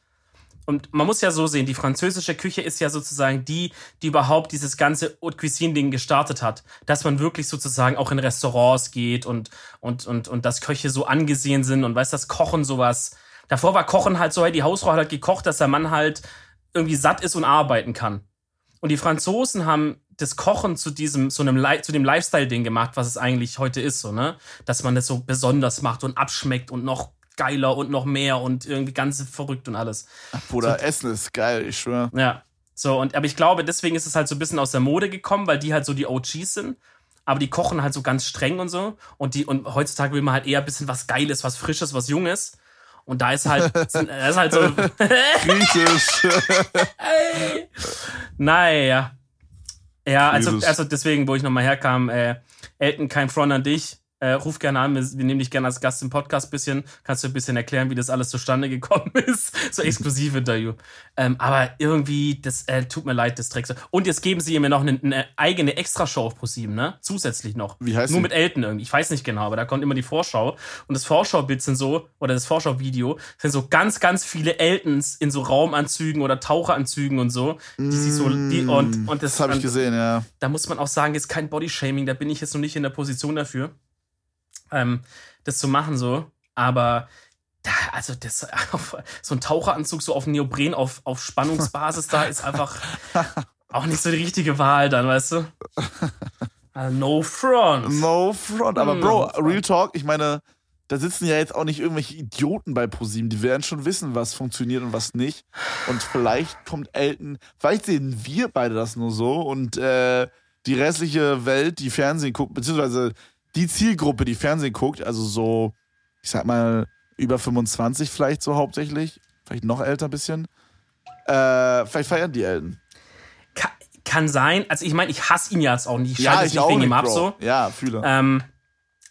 S2: Und man muss ja so sehen, die französische Küche ist ja sozusagen die, die überhaupt dieses ganze Haute Cuisine-Ding gestartet hat. Dass man wirklich sozusagen auch in Restaurants geht und, und, und, und dass Köche so angesehen sind und weiß, das Kochen sowas. Davor war Kochen halt so, die Hausfrau hat halt gekocht, dass der Mann halt irgendwie satt ist und arbeiten kann. Und die Franzosen haben das Kochen zu diesem, so einem, zu dem Lifestyle-Ding gemacht, was es eigentlich heute ist, so, ne? Dass man das so besonders macht und abschmeckt und noch geiler und noch mehr und irgendwie ganz verrückt und alles.
S1: Bruder, Essen ist geil, ich schwör.
S2: Ja. So, und aber ich glaube, deswegen ist es halt so ein bisschen aus der Mode gekommen, weil die halt so die OGs sind. Aber die kochen halt so ganz streng und so. Und die, und heutzutage will man halt eher ein bisschen was Geiles, was Frisches, was Junges. Und da ist halt, sind- da ist halt so,
S1: Griechisch.
S2: Naja. Ja, also, also deswegen, wo ich nochmal herkam, äh, Elton, kein Front an dich. Äh, ruf gerne an, wir, wir nehmen dich gerne als Gast im Podcast bisschen. Kannst du ein bisschen erklären, wie das alles zustande gekommen ist? So exklusiv Interview. Ähm, aber irgendwie, das äh, tut mir leid, das Dreck. Und jetzt geben sie mir noch eine, eine eigene Extrashow auf ProSieben, ne? Zusätzlich noch.
S1: Wie heißt
S2: Nur
S1: die?
S2: mit Elton irgendwie. Ich weiß nicht genau, aber da kommt immer die Vorschau. Und das Vorschaubild sind so, oder das Vorschauvideo, sind so ganz, ganz viele Eltons in so Raumanzügen oder Taucheranzügen und so. Die sich so, die, und, und das,
S1: das habe ich gesehen, ja.
S2: da muss man auch sagen, ist kein Bodyshaming, da bin ich jetzt noch nicht in der Position dafür, ähm, das zu machen so. Aber da, also das, so ein Taucheranzug so auf Neopren auf, auf Spannungsbasis da ist einfach auch nicht so die richtige Wahl dann, weißt du? Uh, no front.
S1: No front. Aber
S2: Mm,
S1: Bro,
S2: no.
S1: Real Talk, ich meine, da sitzen ja jetzt auch nicht irgendwelche Idioten bei ProSieben. Die werden schon wissen, was funktioniert und was nicht. Und vielleicht kommt Elton, vielleicht sehen wir beide das nur so und äh, die restliche Welt, die Fernsehen guckt, beziehungsweise die Zielgruppe, die Fernsehen guckt, also so, ich sag mal, über 25 vielleicht so hauptsächlich, vielleicht noch älter ein bisschen. Äh, vielleicht feiern die Elton.
S2: Kann, kann sein. Also ich meine, ich hasse ihn ja jetzt auch nicht. Ich schalte es nicht wegen ihm ab so.
S1: Ja, fühle.
S2: Ähm,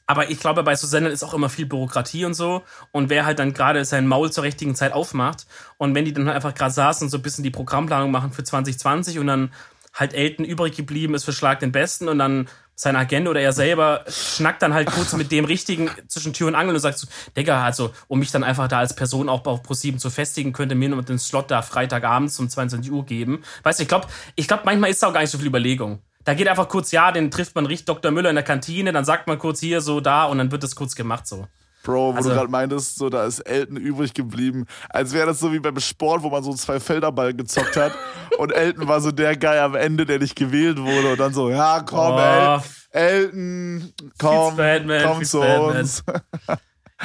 S2: aber ich glaube, bei so Sendern ist auch immer viel Bürokratie und so. Und wer halt dann gerade sein Maul zur richtigen Zeit aufmacht und wenn die dann halt einfach gerade saßen und so ein bisschen die Programmplanung machen für 2020 und dann halt Elton übrig geblieben ist für Schlag den Besten und dann sein Agent oder er selber schnackt dann halt kurz mit dem Richtigen zwischen Tür und Angel und sagt so, Digga, also, um mich dann einfach da als Person auch auf Pro7 zu festigen, könnte mir nur den Slot da Freitagabends um 22 Uhr geben. Weißt du, ich glaube, ich glaube, manchmal ist da auch gar nicht so viel Überlegung. Da geht einfach kurz, ja, den trifft man richtig Dr. Müller in der Kantine, dann sagt man kurz hier so da und dann wird das kurz gemacht so.
S1: Bro, wo
S2: Also-
S1: du gerade meintest, so da ist Elton übrig geblieben, als wäre das so wie beim Sport, wo man so zwei Felderball gezockt hat und Elton war so der Guy am Ende, der nicht gewählt wurde und dann so, ja, komm,
S2: Oh,
S1: El Elton, komm,
S2: Fitzbatman,
S1: komm zu
S2: Fitzbatman.
S1: uns.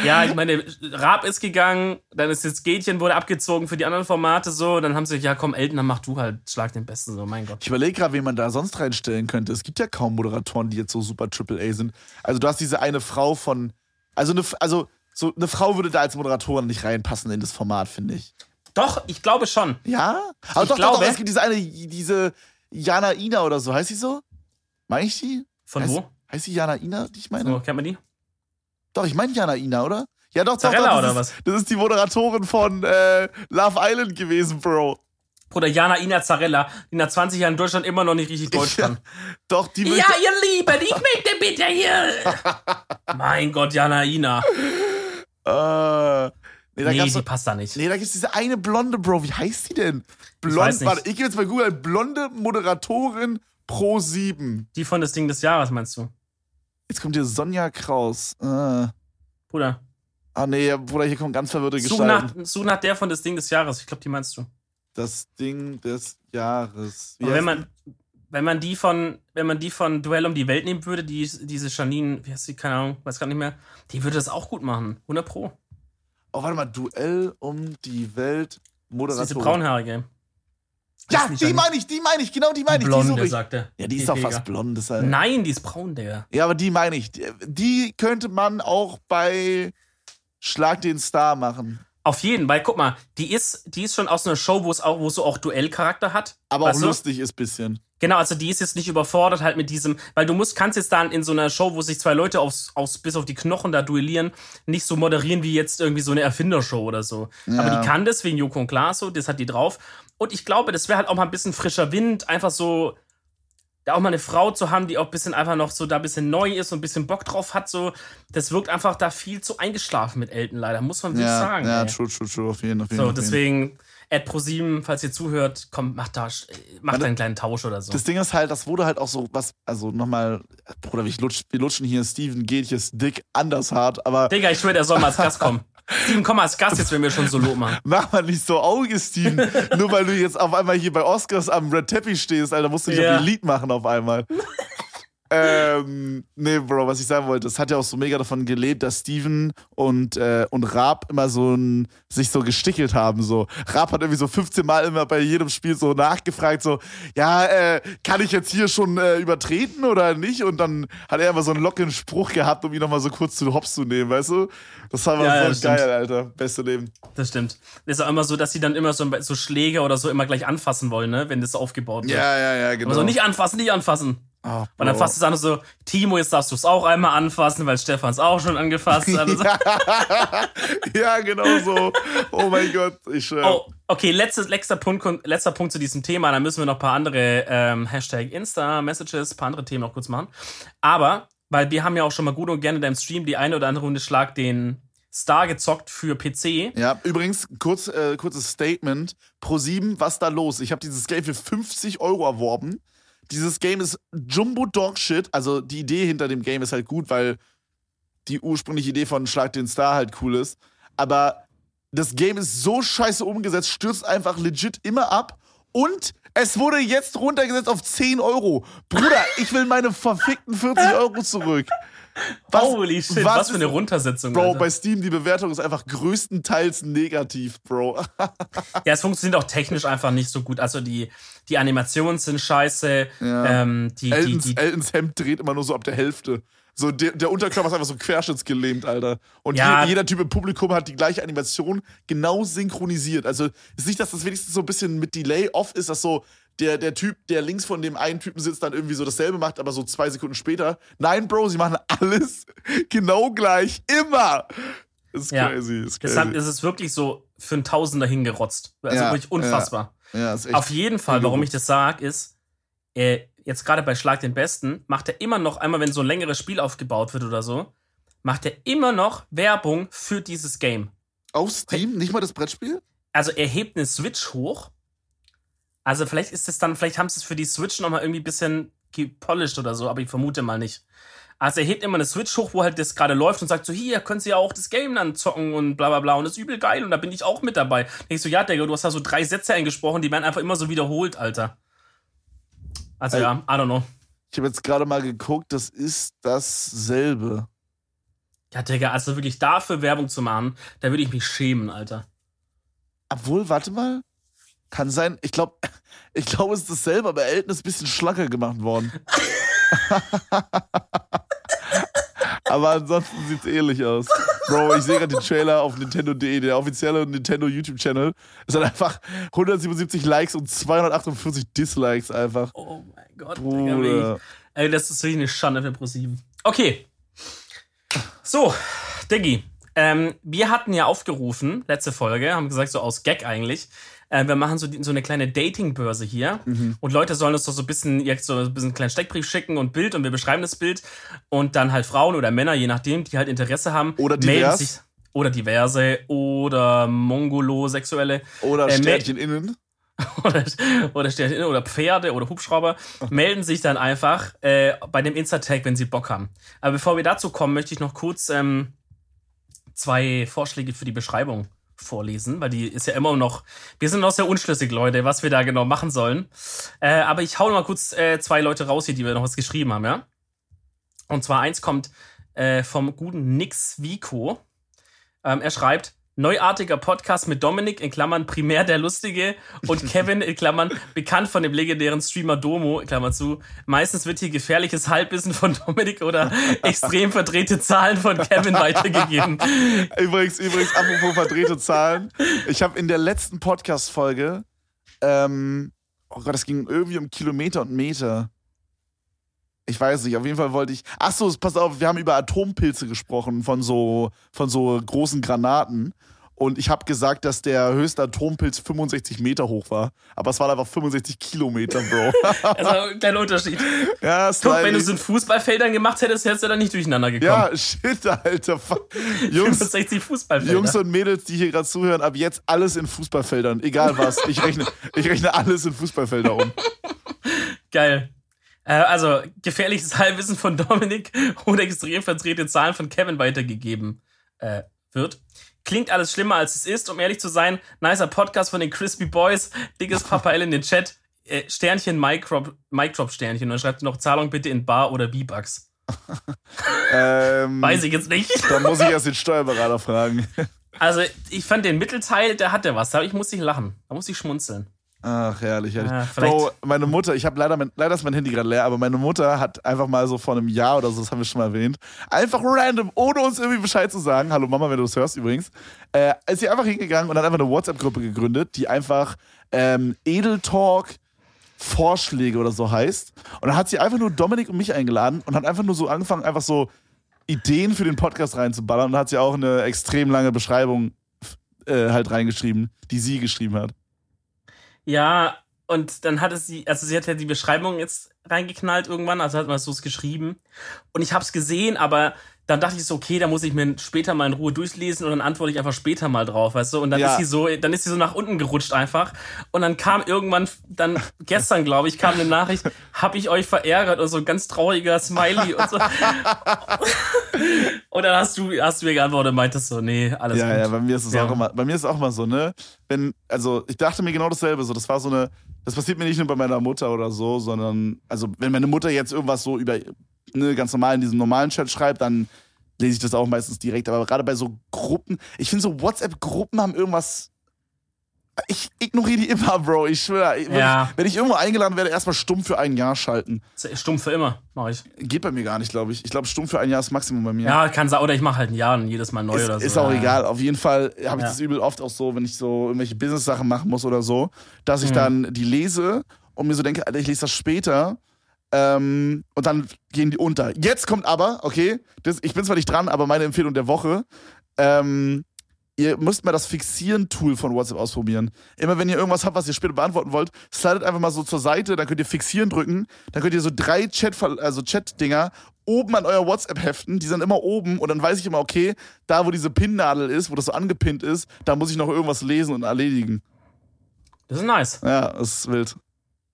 S2: Ja, ich meine, Raab ist gegangen, dann ist jetzt Gätchen wurde abgezogen für die anderen Formate so, dann haben sie gesagt, ja komm, Elton, dann mach du halt, schlag den Besten so, mein Gott.
S1: Ich überlege gerade, wen man da sonst reinstellen könnte. Es gibt ja kaum Moderatoren, die jetzt so super Triple A sind. Also du hast diese eine Frau von, also eine, also so eine Frau würde da als Moderatorin nicht reinpassen in das Format, finde ich.
S2: Doch, ich glaube schon.
S1: Ja? Aber
S2: Ich
S1: doch, doch,
S2: glaube-
S1: doch, es gibt diese eine, diese Jana Ina oder so, heißt sie so? Meine ich die?
S2: Von
S1: heißt,
S2: wo?
S1: Heißt die Jana Ina, die ich meine?
S2: So, kennt man die?
S1: Doch, ich meine Jana Ina, oder? Ja, doch, doch,
S2: Zarella
S1: doch.
S2: oder
S1: Das
S2: was?
S1: ist, das ist die Moderatorin von äh, Love Island gewesen, Bro.
S2: Bruder Jana Ina Zarella, die nach 20 Jahren in Deutschland immer noch nicht richtig Deutsch kann.
S1: Doch, die
S2: Ja, ihr Lieben, ich möchte bitte hier. mein Gott, Jana Ina.
S1: Äh, nee, da
S2: Nee, die
S1: doch-
S2: passt da nicht.
S1: Nee, da gibt's diese eine blonde, Bro. Wie heißt die denn? Blond,
S2: weiß nicht.
S1: warte, ich gebe jetzt bei Google blonde Moderatorin Pro 7.
S2: Die von das Ding des Jahres, meinst du?
S1: Jetzt kommt hier Sonja Kraus. Äh.
S2: Bruder,
S1: Ah, nee, Bruder, hier kommen ganz verwirrte
S2: such nach,
S1: Gestalten.
S2: such nach der von das Ding des Jahres. Ich glaube, die meinst du.
S1: Das Ding des Jahres. Wie
S2: wenn man, wenn man die von, wenn man die von Duell um die Welt nehmen würde, die, diese Janine, wie heißt sie, keine Ahnung, weiß gar nicht mehr, die würde das auch gut machen. 100 Pro.
S1: Oh, warte mal, Duell um die Welt. Moderatorin.
S2: diese braunhaarige.
S1: Ja, die
S2: Janine?
S1: meine ich, die meine ich, genau die meine ich. Die
S2: Blonde,
S1: ich.
S2: sagt er.
S1: Ja, die ist doch fast blond. Halt
S2: Nein, die ist braun, Digga.
S1: Ja, aber die meine ich. Die, die könnte man auch bei Schlag den Star machen.
S2: Auf jeden, weil guck mal, die ist, die ist schon aus einer Show, wo es auch, wo so auch Duellcharakter hat.
S1: Aber auch
S2: du?
S1: lustig ist bisschen.
S2: Genau, also die ist jetzt nicht überfordert halt mit diesem, weil du musst, kannst jetzt dann in so einer Show, wo sich zwei Leute aufs, aufs, bis auf die Knochen da duellieren, nicht so moderieren wie jetzt irgendwie so eine Erfindershow oder so.
S1: Ja.
S2: Aber die kann das wegen Joko und Klaas so, das hat die drauf. Und ich glaube, das wäre halt auch mal ein bisschen frischer Wind, einfach so, da auch mal eine Frau zu haben, die auch ein bisschen einfach noch so da ein bisschen neu ist und ein bisschen Bock drauf hat, so, das wirkt einfach da viel zu eingeschlafen mit Elton leider, muss man wirklich
S1: Ja,
S2: sagen.
S1: ja,
S2: ey.
S1: true, true, true, auf jeden, jeden
S2: So,
S1: jeden.
S2: deswegen, Ed ProSieben, falls ihr zuhört, kommt, macht da, macht einen kleinen Tausch oder so.
S1: Das Ding ist halt, das wurde halt auch so was, also nochmal, Bruder, wir, lutsch, wir lutschen hier Steven Gätjes dick anders hart, aber
S2: Digga, ich schwöre, der soll mal als Gast kommen. Steven, komm mal als Gast jetzt, wenn wir schon Solo machen.
S1: mach mal nicht so Auge, Steven. Nur weil du jetzt auf einmal hier bei Oscars am Red Teppich stehst, Alter, musst du dich
S2: Ja.
S1: auf Elite machen auf einmal. Ähm, nee, Bro, was ich sagen wollte, es hat ja auch so mega davon gelebt, dass Steven und, äh, und Raab immer so ein, sich so gestichelt haben. So. Raab hat irgendwie so 15 Mal immer bei jedem Spiel so nachgefragt, so, ja, äh, kann ich jetzt hier schon äh, übertreten oder nicht? Und dann hat er immer so einen lockeren Spruch gehabt, um ihn nochmal so kurz zu Hops zu nehmen, weißt du? Das war
S2: Ja,
S1: immer
S2: ja,
S1: so
S2: stimmt.
S1: geil, Alter. Beste Leben.
S2: Das stimmt. Ist auch immer so, dass sie dann immer so, so Schläge oder so immer gleich anfassen wollen, ne? wenn das aufgebaut wird.
S1: Ja, ja, ja, genau.
S2: Aber so nicht anfassen, nicht anfassen.
S1: Oh,
S2: Und dann fasst es an so, Timo, jetzt darfst du es auch einmal anfassen, weil Stefan es auch schon angefasst hat. Also,
S1: ja, genau so. Oh mein Gott, ich schwör.
S2: oh, okay, letztes, letzter, Punkt, letzter Punkt zu diesem Thema. Dann müssen wir noch ein paar andere ähm, Hashtag Insta-Messages, ein paar andere Themen noch kurz machen. Aber, weil wir haben ja auch schon mal gut und gerne in deinem Stream die eine oder andere Runde Schlag den Star gezockt für PC.
S1: Ja, übrigens, kurz, äh, kurzes Statement. Pro 7, was da los? Ich habe dieses Game für 50 Euro erworben. Dieses Game ist Jumbo Dog Shit. Also die Idee hinter dem Game ist halt gut, weil die ursprüngliche Idee von Schlag den Star halt cool ist. Aber das Game ist so scheiße umgesetzt, stürzt einfach legit immer ab. Und es wurde jetzt runtergesetzt auf 10 Euro. Bruder, ich will meine verfickten 40 Euro zurück. Was-
S2: Holy shit, was,
S1: was
S2: für eine Runtersetzung.
S1: Bro,
S2: Alter.
S1: bei Steam, die Bewertung ist einfach größtenteils negativ, Bro.
S2: Ja, es funktioniert auch technisch einfach nicht so gut. Also die, die Animationen sind scheiße.
S1: Ja.
S2: Ähm, die, die,
S1: Eltons,
S2: die,
S1: Eltons Hemd dreht immer nur so ab der Hälfte. So, der, der Unterkörper ist einfach so querschnittsgelähmt, Alter. Und
S2: Ja.
S1: je, jeder Typ im Publikum hat die gleiche Animation genau synchronisiert. Also ist nicht, dass das wenigstens so ein bisschen mit Delay off ist, dass so der, der Typ, der links von dem einen Typen sitzt, dann irgendwie so dasselbe macht, aber so zwei Sekunden später. Nein, Bro, sie machen alles genau gleich. Immer. Das ist
S2: Ja.
S1: crazy. Ist
S2: deshalb
S1: crazy.
S2: ist es wirklich so für einen Tausender hingerotzt. Also
S1: Ja,
S2: wirklich unfassbar.
S1: Ja, ist echt.
S2: Auf jeden Fall, warum ich das sage, ist, er, jetzt gerade bei Schlag den Besten, macht er immer noch, einmal wenn so ein längeres Spiel aufgebaut wird oder so, macht er immer noch Werbung für dieses Game.
S1: Auf Steam? Nicht mal das Brettspiel?
S2: Also er hebt eine Switch hoch. Also vielleicht ist es dann, vielleicht haben sie es für die Switch nochmal irgendwie ein bisschen gepolished oder so, aber ich vermute mal nicht. Also er hebt immer eine Switch hoch, wo halt das gerade läuft und sagt so, hier, könnt ihr ja auch das Game dann zocken und bla bla bla und das ist übel geil und da bin ich auch mit dabei. Da ich so, ja, Digga, du hast da so drei Sätze eingesprochen, die werden einfach immer so wiederholt, Alter. Also
S1: Ey.
S2: ja, I don't know.
S1: Ich habe jetzt gerade mal geguckt, das ist dasselbe.
S2: Ja, Digga, also wirklich dafür Werbung zu machen, da würde ich mich schämen, Alter.
S1: Obwohl, warte mal. Kann sein, ich glaube, ich glaube, es ist dasselbe, aber Elton ist ein bisschen schlanker gemacht worden. aber ansonsten sieht es ähnlich aus. Bro, ich sehe gerade den Trailer auf Nintendo.de, der offizielle Nintendo YouTube-Channel. Es hat einfach 177 Likes und 248 Dislikes einfach.
S2: Oh mein Gott,
S1: Bruder.
S2: ich, ey, das ist wirklich eine Schande für ProSieben. Okay. So, Diggi. Ähm, wir hatten ja aufgerufen, letzte Folge, haben gesagt, so aus Gag eigentlich. Äh, wir machen so, die, so eine kleine Dating-Börse hier. Und Leute sollen uns doch so ein bisschen, jetzt so ein bisschen einen kleinen Steckbrief schicken und Bild und wir beschreiben das Bild. Und dann halt Frauen oder Männer, je nachdem, die halt Interesse haben.
S1: Oder
S2: melden
S1: divers.
S2: sich. Oder diverse oder Mongolo-Sexuelle.
S1: Oder
S2: Äh,
S1: Sternchen innen.
S2: oder, oder Sternchen oder Pferde oder Hubschrauber melden sich dann einfach äh, bei dem Insta-Tag, wenn sie Bock haben. Aber bevor wir dazu kommen, möchte ich noch kurz ähm, zwei Vorschläge für die Beschreibung vorlesen, weil die ist ja immer noch, wir sind noch sehr unschlüssig, Leute, was wir da genau machen sollen. Äh, aber ich hau mal kurz äh, zwei Leute raus hier, die wir noch was geschrieben haben, ja. Und zwar eins kommt äh, vom guten Nix Vico. Ähm, er schreibt, neuartiger Podcast mit Dominik in Klammern primär der Lustige und Kevin in Klammern bekannt von dem legendären Streamer Domo, Klammer zu. Meistens wird hier gefährliches Halbwissen von Dominik oder extrem verdrehte Zahlen von Kevin weitergegeben.
S1: Übrigens, übrigens, apropos verdrehte Zahlen. Ich habe in der letzten Podcast-Folge, ähm, oh Gott, es ging irgendwie um Kilometer und Meter. Ich weiß nicht, auf jeden Fall wollte ich. Ach so, pass auf, wir haben über Atompilze gesprochen von so, von so großen Granaten. Und ich habe gesagt, dass der höchste Atompilz 65 Meter hoch war. Aber es waren einfach 65 Kilometer, Bro.
S2: Also ein kleiner Unterschied.
S1: ja,
S2: Guck, wenn du es in Fußballfeldern gemacht hättest, hättest du da nicht durcheinander gekommen.
S1: Ja, shit, Alter. Jungs,
S2: 65 Fußballfelder.
S1: Jungs und Mädels, die hier gerade zuhören, ab jetzt alles in Fußballfeldern. Egal was. Ich rechne, ich rechne alles in Fußballfelder um.
S2: Geil. Äh, also, gefährliches Halbwissen von Dominik oder extrem verdrehte Zahlen von Kevin weitergegeben äh, wird. Klingt alles schlimmer, als es ist, um ehrlich zu sein. Nicer Podcast von den Crispy Boys. Dickes Papa L in den Chat. Äh, Sternchen, Microp, Microp Sternchen. Und dann schreibt noch Zahlung bitte in Bar oder V-Bucks.
S1: Ähm,
S2: Weiß ich jetzt nicht.
S1: Da muss ich erst den Steuerberater fragen.
S2: Also, ich fand den Mittelteil, der hatte was. Da ich musste ich lachen. Da musste ich schmunzeln.
S1: Ach, herrlich, herrlich.
S2: Ah,
S1: Bro, meine Mutter, ich habe leider, mein, leider ist mein Handy gerade leer, aber meine Mutter hat einfach mal so vor einem Jahr oder so, das haben wir schon mal erwähnt, einfach random, ohne uns irgendwie Bescheid zu sagen, hallo Mama, wenn du das hörst übrigens, äh, ist sie einfach hingegangen und hat einfach eine WhatsApp-Gruppe gegründet, die einfach ähm, Edeltalk Vorschläge oder so heißt. Und dann hat sie einfach nur Dominik und mich eingeladen und hat einfach nur so angefangen, einfach so Ideen für den Podcast reinzuballern und hat sie auch eine extrem lange Beschreibung äh, halt reingeschrieben, die sie geschrieben hat.
S2: Ja, und dann hatte sie, also sie hat ja die Beschreibung jetzt reingeknallt irgendwann, also hat man so es geschrieben. Und ich habe es gesehen, aber dann dachte ich so, okay, da muss ich mir später mal in Ruhe durchlesen und dann antworte ich einfach später mal drauf, weißt du? Und dann
S1: Ja.
S2: ist sie so, dann ist sie so nach unten gerutscht einfach. Und dann kam irgendwann, dann gestern, glaube ich, kam eine Nachricht, hab ich euch verärgert und so ein ganz trauriger Smiley und so. und dann hast du, hast du mir geantwortet und meintest so, nee, alles
S1: Ja,
S2: gut.
S1: ja, bei mir ist es
S2: Ja.
S1: auch immer, bei mir ist es auch immer so, ne? Wenn, also ich dachte mir genau dasselbe, so, das war so eine, das passiert mir nicht nur bei meiner Mutter oder so, sondern, also wenn meine Mutter jetzt irgendwas so über, ne, ganz normal in diesem normalen Chat schreibt, dann lese ich das auch meistens direkt, aber gerade bei so Gruppen, ich finde so WhatsApp-Gruppen haben irgendwas, ich ignoriere die immer, Bro, ich schwöre. Wenn,
S2: Ja.
S1: wenn ich irgendwo eingeladen werde, erstmal stumm für ein Jahr schalten.
S2: Stumm für immer, mache ich.
S1: Geht bei mir gar nicht, glaube ich. Ich glaube, stumm für ein Jahr ist Maximum bei mir.
S2: Ja, kann sein. Oder ich mache halt ein Jahr und jedes Mal neu
S1: ist,
S2: oder so.
S1: ist auch
S2: ja.
S1: egal. Auf jeden Fall habe ich
S2: Ja.
S1: das übel oft auch so, wenn ich so irgendwelche Business-Sachen machen muss oder so, dass ich
S2: Mhm.
S1: dann die lese und mir so denke, Alter, ich lese das später. Ähm, und dann gehen die unter. Jetzt kommt aber, okay, das, ich bin zwar nicht dran, aber meine Empfehlung der Woche. Ähm, ihr müsst mal das Fixieren-Tool von WhatsApp ausprobieren. Immer wenn ihr irgendwas habt, was ihr später beantworten wollt, slidet einfach mal so zur Seite, dann könnt ihr Fixieren drücken, dann könnt ihr so drei Chat, also Chat-Dinger oben an euer WhatsApp heften, die sind immer oben und dann weiß ich immer, okay, da wo diese Pinnadel ist, wo das so angepinnt ist, da muss ich noch irgendwas lesen und erledigen.
S2: Das ist nice.
S1: Ja, das ist wild.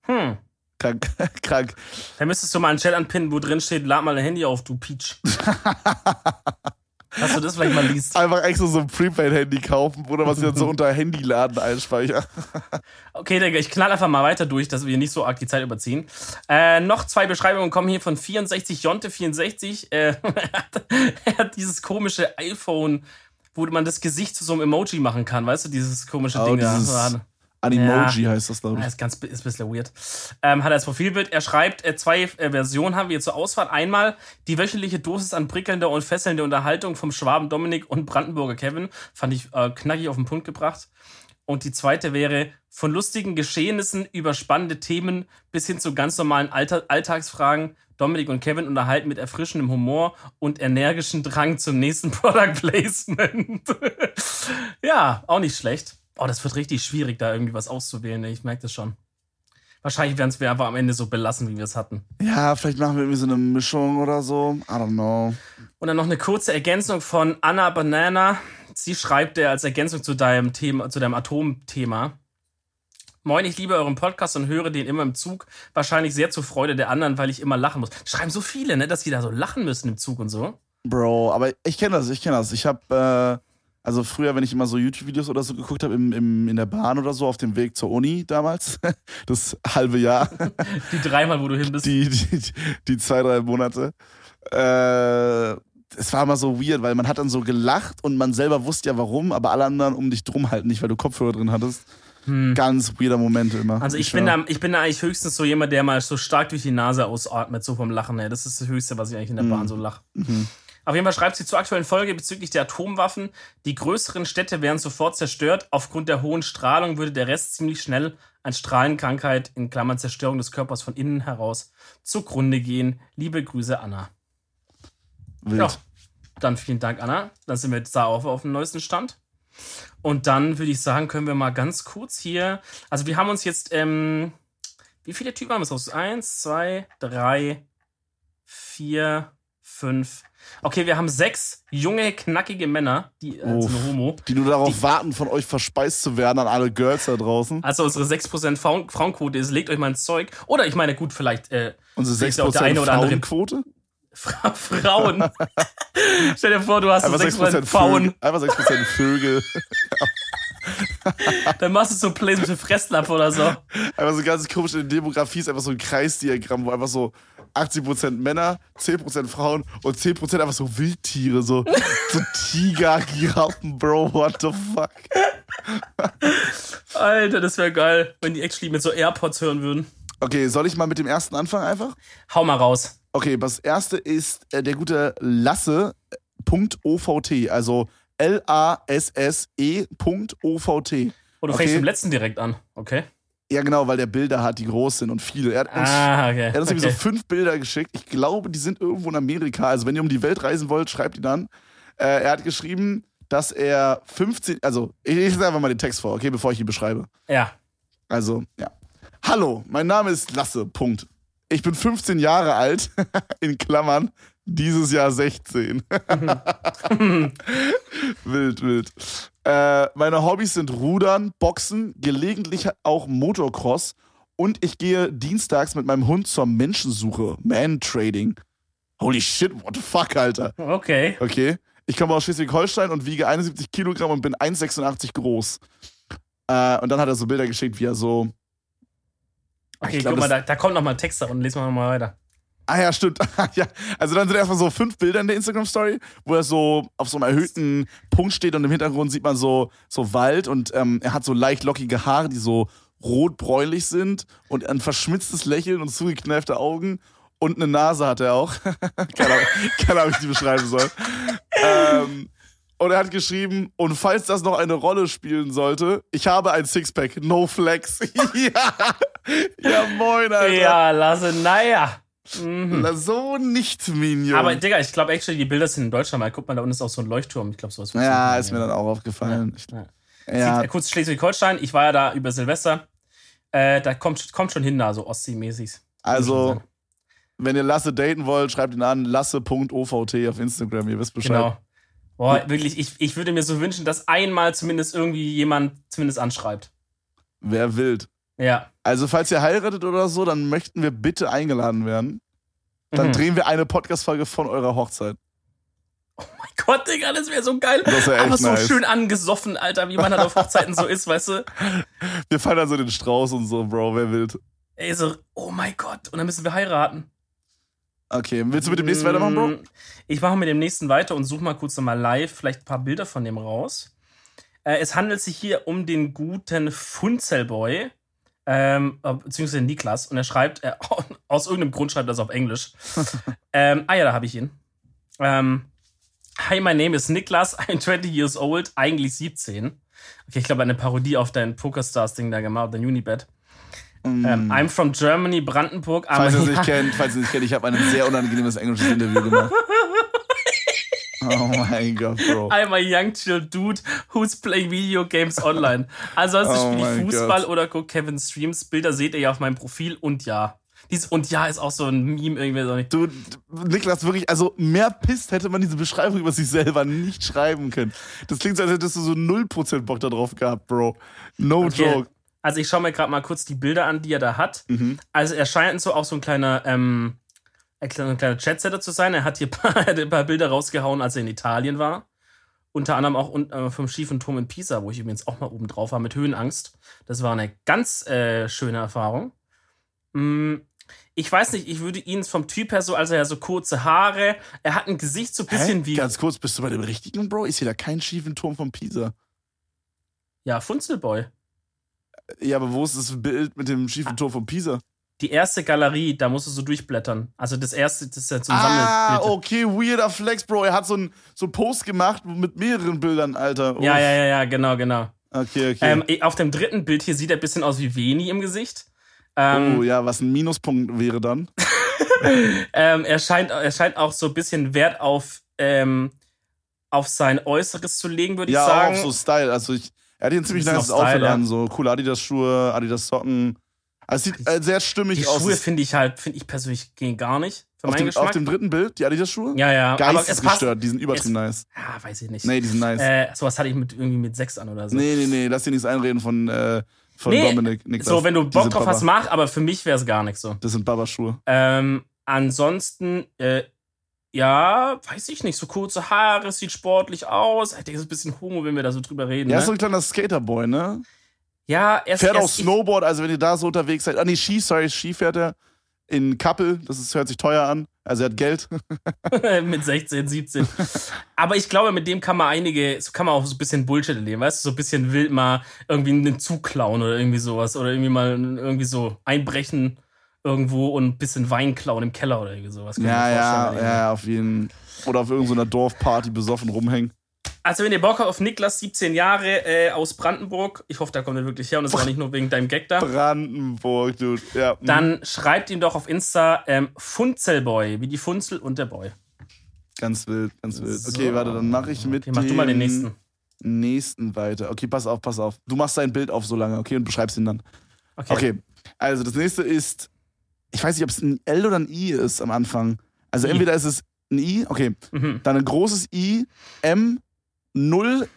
S2: Hm.
S1: Krank, krank.
S2: Dann müsstest du mal einen Chat anpinnen, wo drin steht, lad mal dein Handy auf, du Peach. Dass du das vielleicht mal liest.
S1: Einfach extra so ein Prepaid-Handy kaufen, oder was ich dann so unter Handyladen einspeichere.
S2: Okay, Digga, ich knall einfach mal weiter durch, dass wir nicht so arg die Zeit überziehen. Äh, noch zwei Beschreibungen kommen hier von 64 Jonte64. Äh, er hat dieses komische iPhone, wo man das Gesicht zu so einem Emoji machen kann, weißt du, dieses komische
S1: Oh,
S2: Ding
S1: dieses-
S2: da.
S1: Animoji heißt das, glaube
S2: Ja,
S1: ich.
S2: ist ganz ist ein bisschen weird. Ähm, hat er als Profilbild. Er schreibt, äh, zwei äh, Versionen haben wir zur Auswahl. Einmal die wöchentliche Dosis an prickelnder und fesselnder Unterhaltung vom Schwaben Dominik und Brandenburger Kevin. Fand ich äh, knackig auf den Punkt gebracht. Und die zweite wäre von lustigen Geschehnissen über spannende Themen bis hin zu ganz normalen Alter Alltagsfragen. Dominik und Kevin unterhalten mit erfrischendem Humor und energischen Drang zum nächsten Product Placement. ja, auch nicht schlecht. Oh, das wird richtig schwierig, da irgendwie was auszuwählen. Ich merke das schon. Wahrscheinlich werden es wir einfach am Ende so belassen, wie wir es hatten.
S1: Ja, vielleicht machen wir irgendwie so eine Mischung oder so. I don't know.
S2: Und dann noch eine kurze Ergänzung von Anna Banana. Sie schreibt der als Ergänzung zu deinem Thema, zu deinem Atomthema. Moin, ich liebe euren Podcast und höre den immer im Zug. Wahrscheinlich sehr zur Freude der anderen, weil ich immer lachen muss. Schreiben so viele, ne, dass die da so lachen müssen im Zug und so.
S1: Bro, aber ich kenne das, ich kenne das. Ich habe, äh, also früher, wenn ich immer so YouTube-Videos oder so geguckt habe, im, im, in der Bahn oder so, auf dem Weg zur Uni damals, das halbe Jahr,
S2: Die dreimal, wo du hin bist.
S1: die, die, die zwei, drei Monate, äh, es war immer so weird, weil man hat dann so gelacht und man selber wusste ja warum, aber alle anderen um dich drum halt nicht, weil du Kopfhörer drin hattest. Ganz weirder Momente immer.
S2: Hm. Also ich bin, da, ich bin da eigentlich höchstens so jemand, der mal so stark durch die Nase ausatmet, so vom Lachen her. Das ist das Höchste, was ich eigentlich in der Bahn so lache. Auf jeden Fall schreibt sie zur aktuellen Folge bezüglich der Atomwaffen. Die größeren Städte wären sofort zerstört. Aufgrund der hohen Strahlung würde der Rest ziemlich schnell an Strahlenkrankheit, in Klammern Zerstörung des Körpers von innen heraus, zugrunde gehen. Liebe Grüße, Anna.
S1: wild.
S2: Ja, dann vielen Dank, Anna. Dann sind wir jetzt da auf, auf dem neuesten Stand. Und dann würde ich sagen, können wir mal ganz kurz hier. Also, wir haben uns jetzt. Ähm, wie viele Typen haben wir raus? Eins, zwei, drei, vier, fünf. Okay, wir haben sechs junge, knackige Männer, die äh,
S1: Uff.
S2: sind Homo.
S1: Die nur darauf warten, von euch verspeist zu werden an alle Girls da draußen.
S2: Also unsere 6% Frauen Frauenquote ist, legt euch mal ins Zeug. Oder ich meine, gut, vielleicht äh,
S1: Unsere
S2: ist ja auch
S1: 6%
S2: der eine oder andere-
S1: Frauenquote?
S2: Fra Frauen. Stell dir vor, du hast
S1: Einfach
S2: 6%
S1: 6%
S2: Frauen.
S1: Einfach 6% Vögel.
S2: Dann machst du so Placement für Fressnapf oder so.
S1: Einfach so ganz komisch in der Demografie ist einfach so ein Kreisdiagramm, wo einfach so 80% Männer, 10% Frauen und 10% einfach so Wildtiere, so, so Tiger, Giraffen, Bro, what the fuck?
S2: Alter, das wäre geil, wenn die actually mit so AirPods hören würden.
S1: Okay, soll ich mal mit dem ersten anfangen einfach?
S2: Hau mal raus.
S1: Okay, das erste ist äh, der gute Lasse.ovt, also L-A-S-S-E.ovt.
S2: Oh, du fängst mit dem letzten direkt an. Okay.
S1: Ja, genau, weil der Bilder hat, die groß sind und viele. Er hat uns
S2: Ah, okay.
S1: Er hat uns irgendwie
S2: okay.
S1: so fünf Bilder geschickt. Ich glaube, die sind irgendwo in Amerika. Also, wenn ihr um die Welt reisen wollt, schreibt die dann. Äh, er hat geschrieben, dass er 15, also, ich lese einfach mal den Text vor, okay, bevor ich ihn beschreibe.
S2: Ja.
S1: Also, ja. Hallo, mein Name ist Lasse, Punkt. Ich bin 15 Jahre alt, in Klammern, dieses Jahr 16. wild, wild. Äh, meine Hobbys sind Rudern, Boxen, gelegentlich auch Motocross und ich gehe dienstags mit meinem Hund zur Menschensuche, Man-Trading. Holy shit, what the fuck, Alter.
S2: Okay.
S1: Okay. Ich komme aus Schleswig-Holstein und wiege 71 Kilogramm und bin 1,86 groß. Äh, und dann hat er so Bilder geschickt, wie er so.
S2: Okay,
S1: glaub,
S2: guck mal, da, da kommt noch mal ein Text da und lesen wir noch mal weiter.
S1: Ah ja, stimmt. ja. Also dann sind erstmal so fünf Bilder in der Instagram-Story, wo er so auf so einem erhöhten Punkt steht und im Hintergrund sieht man so, so Wald und ähm, er hat so leicht lockige Haare, die so rot-bräunlich sind und ein verschmitztes Lächeln und zugekneifte Augen und eine Nase hat er auch. keine Ahnung, keine Ahnung, wie ich die beschreiben soll. ähm, und er hat geschrieben, und falls das noch eine Rolle spielen sollte, ich habe ein Sixpack, no flex. ja, ja, moin, Alter.
S2: Ja, lasse, naja. Mhm.
S1: So nicht, Minion.
S2: Aber Digga, ich glaube actually, die Bilder sind in Deutschland, weil guck mal, da unten ist auch so ein Leuchtturm. Ich glaube, sowas
S1: Ja, ist mir dann auch aufgefallen.
S2: Ja.
S1: Ja,
S2: Sieht, äh, kurz Schleswig-Holstein, ich war ja da über Silvester. Äh, da kommt, kommt schon hin, da so Ostsee-mäßig.
S1: also, wenn ihr Lasse daten wollt, schreibt ihn an lasse.ovt auf Instagram, ihr wisst Bescheid.
S2: Genau. Boah, wirklich, ich, ich würde mir so wünschen, dass einmal zumindest irgendwie jemand zumindest anschreibt.
S1: Wer wild.
S2: Ja.
S1: Also, falls ihr heiratet oder so, dann möchten wir bitte eingeladen werden. Dann
S2: Mhm.
S1: drehen wir eine Podcast-Folge von eurer Hochzeit.
S2: Oh mein Gott, Digga, das wäre so geil.
S1: Das wär echt
S2: Aber so
S1: nice.
S2: schön angesoffen, Alter, wie man halt auf Hochzeiten so ist, weißt du?
S1: Wir feiern dann so den Strauß und so, Bro, wer wild.
S2: Ey, so, oh mein Gott, und dann müssen wir heiraten.
S1: Okay, willst du mit dem nächsten weitermachen, Bro?
S2: Mm, Ich mache mit dem nächsten weiter und suche mal kurz nochmal live vielleicht ein paar Bilder von dem raus. Äh, es handelt sich hier um den guten Funzelboy, ähm, äh, beziehungsweise Niklas. Und er schreibt, äh, aus irgendeinem Grund schreibt er das auf Englisch. ähm, ah ja, da habe ich ihn. Ähm, Hi, my name is Niklas, I'm 20 years old, eigentlich 17. Okay, ich glaube, eine Parodie auf dein Pokerstars-Ding da gemacht, dein Unibet. Ähm, I'm from Germany, Brandenburg. I'm
S1: Mm. Falls ihr
S2: a
S1: es nicht kennt, falls ihr es nicht kennt, ich habe ein sehr unangenehmes englisches Interview gemacht. Oh mein Gott, Bro.
S2: I'm a young chill dude who's playing video games online. Ansonsten
S1: Oh
S2: spiele ich Fußball
S1: Gott.
S2: oder gucke Kevin Streams. Bilder seht ihr ja auf meinem Profil und ja. Dies und ja ist auch so ein Meme irgendwie so nicht.
S1: Du, Niklas, wirklich, also mehr Pist hätte man diese Beschreibung über sich selber nicht schreiben können. Das klingt so, als hättest du so 0% Bock da drauf gehabt, Bro. No
S2: Okay.
S1: joke.
S2: Also ich schaue mir gerade mal kurz die Bilder an, die er da hat.
S1: Mhm.
S2: Also er scheint so auch so ein kleiner, ähm, ein kleiner, ein kleiner Chatsetter zu sein. Er hat hier ein paar, ein paar Bilder rausgehauen, als er in Italien war. Unter anderem auch äh, vom schiefen Turm in Pisa, wo ich übrigens auch mal oben drauf war mit Höhenangst. Das war eine ganz äh, schöne Erfahrung. Mm, Ich weiß nicht, ich würde ihn vom Typ her so, also er hat so kurze Haare, er hat ein Gesicht so ein bisschen
S1: Hä?
S2: wie
S1: Ganz kurz, bist du bei dem richtigen, Bro? Ist hier da kein schiefen Turm von Pisa?
S2: ja Funzelboy.
S1: Ja, aber wo ist das Bild mit dem schiefen Turm von Pisa?
S2: Die erste Galerie, da musst du so durchblättern. Also das erste, das ist ja so ein
S1: Ah, okay, weirder Flex, Bro. Er hat so einen so einen Post gemacht mit mehreren Bildern, Alter.
S2: Ja,
S1: Uff.
S2: ja, ja, ja, genau, genau.
S1: Okay, okay.
S2: Ähm, auf dem dritten Bild hier sieht er ein bisschen aus wie Veni im Gesicht. Ähm,
S1: oh ja, was ein Minuspunkt wäre dann.
S2: ähm, er, scheint, er scheint auch so ein bisschen Wert auf, ähm, auf sein Äußeres zu legen, würde ich
S1: Ja,
S2: sagen.
S1: auch so Style. Also ich, er hat hier ein ziemlich
S2: Style,
S1: Outfit
S2: ja.
S1: an. So coole Adidas-Schuhe, Adidas-Socken. Also es sieht äh, sehr stimmig
S2: die
S1: aus.
S2: Schuhe
S1: Es-
S2: finde ich halt, finde ich persönlich gehen gar nicht. Für
S1: auf,
S2: meinen
S1: dem,
S2: Geschmack.
S1: auf dem dritten Bild, die Adidas-Schuhe?
S2: ja, ja. Es.
S1: Geistesgestört, die sind übertrieben nice.
S2: Ja, weiß ich nicht.
S1: Nee, die sind nice.
S2: Äh, sowas hatte ich mit irgendwie mit sechs an oder so.
S1: nee, nee, nee, lass dir nichts einreden von, äh, von
S2: Nee,
S1: Dominik. Niklas.
S2: so, wenn du
S1: Die
S2: Bock drauf
S1: Baba.
S2: hast, mach, aber für mich wäre es gar nicht so.
S1: Das sind Baba-Schuhe.
S2: Ähm, ansonsten, äh, ja, weiß ich nicht, so kurze Haare, sieht sportlich aus. Ich denke, es ist ein bisschen homo, wenn wir da so drüber reden.
S1: Ja,
S2: ne?
S1: ist so ein kleiner Skaterboy, ne?
S2: Ja er ist,
S1: Fährt
S2: er
S1: auch Snowboard, also wenn ihr da so unterwegs seid. Ah, nee, Ski, sorry, Ski fährt er. In Kappel, das ist, hört sich teuer an. Also er hat Geld.
S2: mit 16, 17. Aber ich glaube, mit dem kann man einige, so kann man auch so ein bisschen Bullshit erleben, weißt du, so ein bisschen wild mal irgendwie einen Zug klauen oder irgendwie sowas. Oder irgendwie mal irgendwie so einbrechen irgendwo und ein bisschen Wein klauen im Keller oder irgendwie sowas. Kann
S1: Ja, ja, ja, auf jeden Oder auf irgendeiner Dorfparty besoffen rumhängen.
S2: Also, wenn ihr Bock habt auf Niklas, 17 Jahre, äh, aus Brandenburg, ich hoffe, da kommt er wirklich her und das war nicht nur wegen deinem Gag da,
S1: Brandenburg, dude. Ja.
S2: dann schreibt ihm doch auf Insta ähm, Funzelboy, wie die Funzel und der Boy.
S1: Ganz wild, ganz wild.
S2: So.
S1: Okay, warte, dann mache ich mit
S2: Okay, mach du mal den nächsten.
S1: nächsten weiter. Okay, pass auf, pass auf. Du machst dein Bild auf so lange, okay, und beschreibst ihn dann.
S2: Okay.
S1: Okay, also das nächste ist, ich weiß nicht, ob es ein L oder ein I ist am Anfang. Also
S2: I.
S1: entweder ist es ein I, okay,
S2: Mhm.
S1: dann ein großes I, M, 0,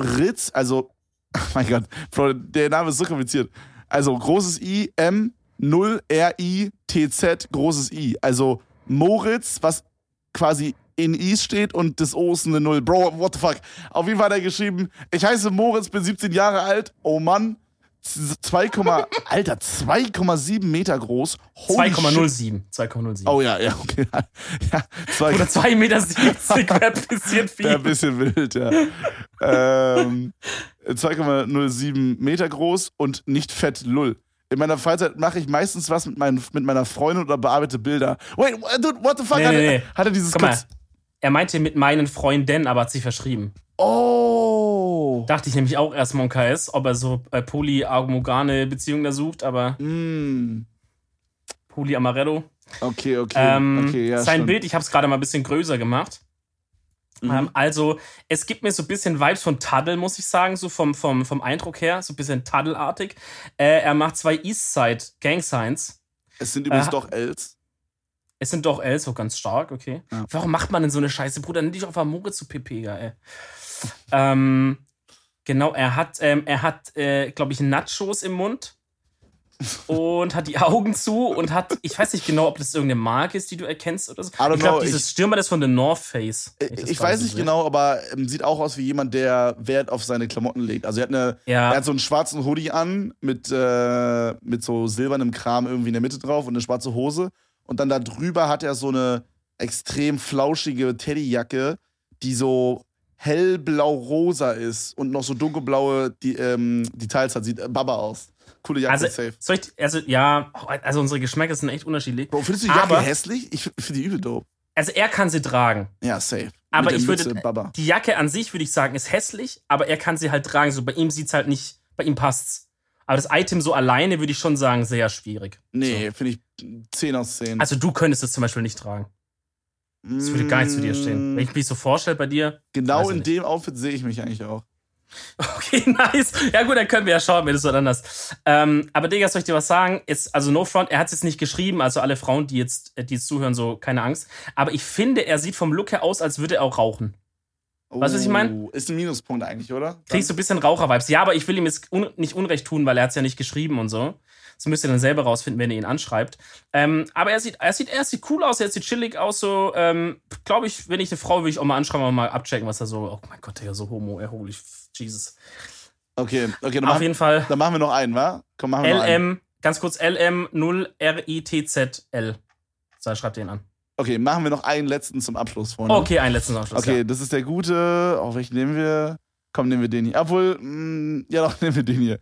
S1: Ritz, also, oh mein Gott, Bro, der Name ist so kompliziert. Also großes I, M, 0, R, I, T, Z, großes I. Also Moritz, was quasi in I steht und das O ist eine 0. Bro, what the fuck? Auf jeden Fall hat er geschrieben, ich heiße Moritz, bin 17 Jahre alt, oh Mann, 2, Alter, 2,7 Meter groß. Holy shit.
S2: 2,07. 2,07.
S1: Oh ja, ja, okay. Ja, zwei,
S2: Oder 2,70 Meter, wäre ein bisschen viel.
S1: Wäre ein bisschen wild, ja. ähm, 2,07 Meter groß und nicht fett lull. In meiner Freizeit mache ich meistens was mit, meinen, mit meiner Freundin oder bearbeite Bilder. Wait, dude, what the fuck?
S2: Nee,
S1: hat,
S2: nee,
S1: er-
S2: nee.
S1: hat er dieses
S2: Guck mal, er meinte mit meinen Freunden, aber hat sich verschrieben.
S1: Oh.
S2: Dachte ich nämlich auch erstmal um KS, ob er so äh, polyamorgane Beziehungen da sucht, aber
S1: Mm.
S2: Polyamaretto.
S1: Okay, okay.
S2: Ähm,
S1: okay ja,
S2: sein
S1: stimmt.
S2: Bild, ich habe es gerade mal ein bisschen größer gemacht.
S1: Mhm.
S2: Ähm, also, es gibt mir so ein bisschen Vibes von Tuddle, muss ich sagen, so vom, vom, vom Eindruck her, so ein bisschen Tuddle-artig. Äh, er macht zwei Eastside Gang Signs.
S1: Es sind übrigens
S2: Äh,
S1: doch Els.
S2: Es sind doch Els, so ganz stark, okay.
S1: Ja.
S2: Warum macht man denn so eine Scheiße, Bruder? Nimm dich auf Amore zu Pepega, ey. Ähm, genau, er hat, ähm, er hat, äh, glaube ich, Nachos im Mund und hat die Augen zu und hat, ich weiß nicht genau, ob das irgendeine Marke ist, die du erkennst oder so. Ich glaube, dieses
S1: ich-
S2: Stürmer, das ist von The North Face. wenn das
S1: Ich weiß nicht
S2: sehe.
S1: genau, aber ähm, sieht auch aus wie jemand, der Wert auf seine Klamotten legt. Also er hat, eine,
S2: Ja.
S1: er hat so einen schwarzen Hoodie an mit, äh, mit so silbernem Kram irgendwie in der Mitte drauf und eine schwarze Hose. Und dann da drüber hat er so eine extrem flauschige Teddyjacke, die so hellblau-rosa ist und noch so dunkelblaue die, ähm, Details hat. Sieht äh, Baba aus. Coole Jacke,
S2: Also,
S1: safe.
S2: soll ich, also, ja, also unsere Geschmäcker sind echt unterschiedlich.
S1: Bro, findest du die Jacke
S2: aber-
S1: hässlich? Ich finde die übel dope.
S2: Also, er kann sie tragen.
S1: Ja, safe.
S2: Aber ich würde-
S1: Mütze, Baba.
S2: Die Jacke an sich, würde ich sagen, ist hässlich, aber er kann sie halt tragen. So, bei ihm sieht's halt nicht, bei ihm passt's. Aber das Item so alleine würde ich schon sagen, sehr schwierig.
S1: Nee, finde ich 10 aus 10.
S2: Also, du könntest es zum Beispiel nicht tragen. Das würde gar nicht zu dir stehen. Wenn ich mich so vorstelle bei dir.
S1: Genau in dem Outfit sehe ich mich eigentlich auch.
S2: Okay, nice. Ja, gut, dann können wir ja schauen, wenn das so anders. Ähm, aber Digga, soll ich dir was sagen? Ist, also No Front, er hat es jetzt nicht geschrieben, also alle Frauen, die jetzt, äh, die jetzt zuhören, so keine Angst. Aber ich finde, er sieht vom Look her aus, als würde er auch rauchen. Weißt du, was ich mein?
S1: Oh, Ist ein Minuspunkt eigentlich, oder?
S2: Kriegst du ein bisschen Raucher-Vibes. Ja, aber ich will ihm jetzt un nicht Unrecht tun, weil er hat es ja nicht geschrieben und so. Das müsst ihr dann selber rausfinden, wenn ihr ihn anschreibt. Ähm, aber er sieht, er sieht, er sieht cool aus, er sieht chillig aus, so. Ähm, Glaube ich, wenn ich eine Frau würde ich auch mal anschreiben und mal abchecken, was er so. Oh mein Gott, der so homo, er holy Jesus.
S1: Okay, okay, dann,
S2: Auf
S1: machen,
S2: jeden Fall.
S1: dann machen wir noch einen, wa? Komm, machen wir noch einen.
S2: LM, ganz kurz, LM0RITZL. So, schreibt den an.
S1: Okay, machen wir noch einen letzten zum Abschluss, Freunde.
S2: Okay, einen letzten Abschluss.
S1: Okay,
S2: Ja.
S1: das ist der gute. Oh, welchen nehmen wir? Komm, nehmen wir den hier. Obwohl, mh, ja doch, nehmen wir den hier.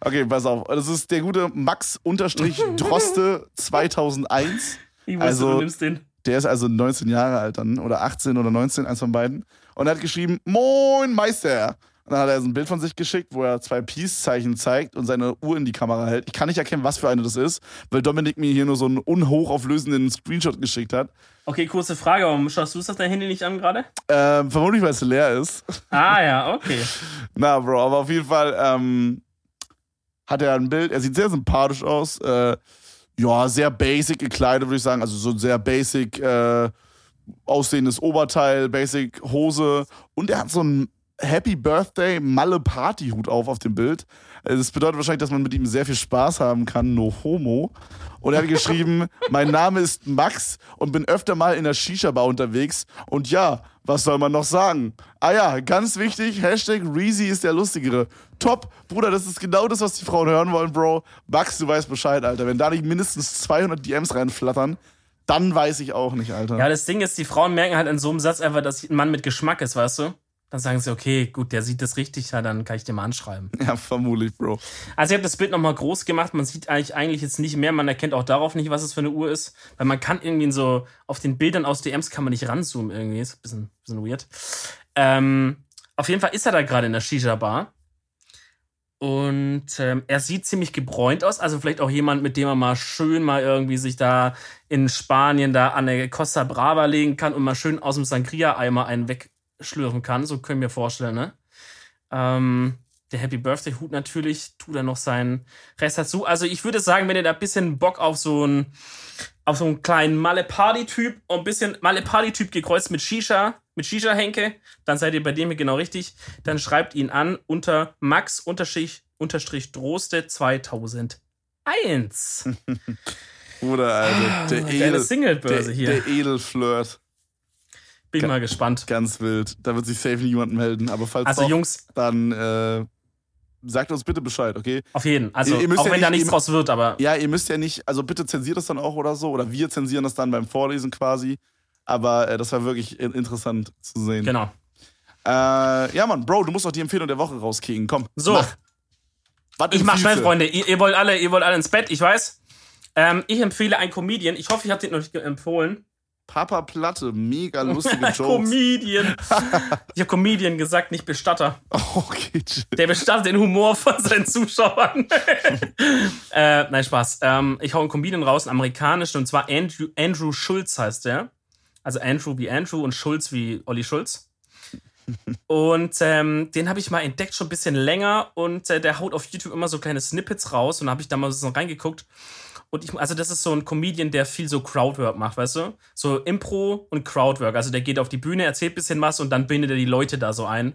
S1: Okay, pass auf. Das ist der gute Max-Droste 2001.
S2: Ich wusste,
S1: also-
S2: du nimmst den.
S1: Der ist also 19 Jahre alt dann. Oder 18 oder 19, eins von beiden. Und er hat geschrieben, Moin Meister. Und dann hat er so ein Bild von sich geschickt, wo er zwei Peace-Zeichen zeigt und seine Uhr in die Kamera hält. Ich kann nicht erkennen, was für eine das ist, weil Dominik mir hier nur so einen unhochauflösenden Screenshot geschickt hat.
S2: Okay, kurze Frage. Warum schaust du das dein Handy nicht an gerade?
S1: Ähm, vermutlich, weil es leer ist.
S2: Ah, ja, okay.
S1: Na, Bro, aber auf jeden Fall ähm, hat er ein Bild. Er sieht sehr sympathisch aus. Äh, ja, sehr basic gekleidet, würde ich sagen. Also so ein sehr basic äh, aussehendes Oberteil, basic Hose. Und er hat so einen Happy Birthday Malle Partyhut auf auf dem Bild. Äh, Das bedeutet wahrscheinlich, dass man mit ihm sehr viel Spaß haben kann. No homo. Und er hat geschrieben, mein Name ist Max und bin öfter mal in der Shisha-Bar unterwegs. Und ja, was soll man noch sagen? Ah ja, ganz wichtig, Hashtag Reezy ist der Lustigere. Top, Bruder, das ist genau das, was die Frauen hören wollen, Bro. Max, du weißt Bescheid, Alter. Wenn da nicht mindestens 200 DMs reinflattern, dann weiß ich auch nicht, Alter.
S2: Ja, das Ding ist, die Frauen merken halt an so einem Satz einfach, dass ein Mann mit Geschmack ist, weißt du? Dann sagen sie, okay, gut, der sieht das richtig, ja, dann kann ich den mal anschreiben.
S1: Ja, vermutlich, Bro.
S2: Also ich habe das Bild nochmal groß gemacht. Man sieht eigentlich, eigentlich jetzt nicht mehr. Man erkennt auch darauf nicht, was es für eine Uhr ist. Weil man kann irgendwie so, auf den Bildern aus DMs kann man nicht ranzoomen irgendwie. Ist ein bisschen, bisschen weird. Ähm, auf jeden Fall ist er da gerade in der Shisha-Bar. Und ähm, er sieht ziemlich gebräunt aus. Also vielleicht auch jemand, mit dem man mal schön mal irgendwie sich da in Spanien da an der Costa Brava legen kann und mal schön aus dem Sangria-Eimer einen wegschlürfen kann. So können wir vorstellen, ne? Ähm, der Happy Birthday Hut natürlich, tut er noch seinen Rest dazu. Also ich würde sagen, wenn ihr da ein bisschen Bock auf so einen, auf so einen kleinen Malle-Party-Typ und ein bisschen Malle-Party-Typ gekreuzt mit Shisha, mit Shisha-Henke, dann seid ihr bei dem hier genau richtig. Dann schreibt ihn an unter Max unterstrich, unterstrich Droste 2001.
S1: Bruder, Alter. Der,
S2: Geile
S1: Edel, der,
S2: Singlebörse hier.
S1: der Edelflirt.
S2: Bin ich mal gespannt.
S1: Ganz wild. Da wird sich safe niemand melden. Aber falls
S2: Also
S1: doch,
S2: Jungs,
S1: dann äh, sagt uns bitte Bescheid, okay?
S2: auf jeden. Also
S1: Ihr- ihr müsst
S2: auch
S1: ja
S2: wenn da
S1: nicht-
S2: nichts
S1: ihr-
S2: draus wird, aber
S1: Ja, ihr müsst ja nicht, also bitte zensiert das dann auch oder so. Oder wir zensieren das dann beim Vorlesen quasi. Aber äh, das war wirklich in- interessant zu sehen.
S2: genau.
S1: Äh, ja, Mann, Bro, du musst doch die Empfehlung der Woche rauskriegen. Komm.
S2: So.
S1: Mach. Was
S2: Ich mach schnell? Freunde. Ihr, ihr wollt alle, ihr wollt alle ins Bett, ich weiß. Ähm, ich empfehle einen Comedian. Ich hoffe, ich habe den noch nicht empfohlen.
S1: Papa Platte, mega lustige Jokes.
S2: Comedian. ich habe Comedian gesagt, nicht Bestatter.
S1: Okay.
S2: Der bestattet den Humor von seinen Zuschauern. äh, nein, Spaß. Ähm, ich hau einen Comedian raus, einen amerikanischen, und zwar Andrew, Andrew Schulz heißt der. Also Andrew wie Andrew und Schulz wie Olli Schulz. Und ähm, den habe ich mal entdeckt, schon ein bisschen länger. Und äh, der haut auf YouTube immer so kleine Snippets raus. Und da habe ich da mal so reingeguckt. Und ich, also das ist so ein Comedian, der viel so Crowdwork macht, weißt du? So Impro und Crowdwork. Also der geht auf die Bühne, erzählt ein bisschen was und dann bindet er die Leute da so ein.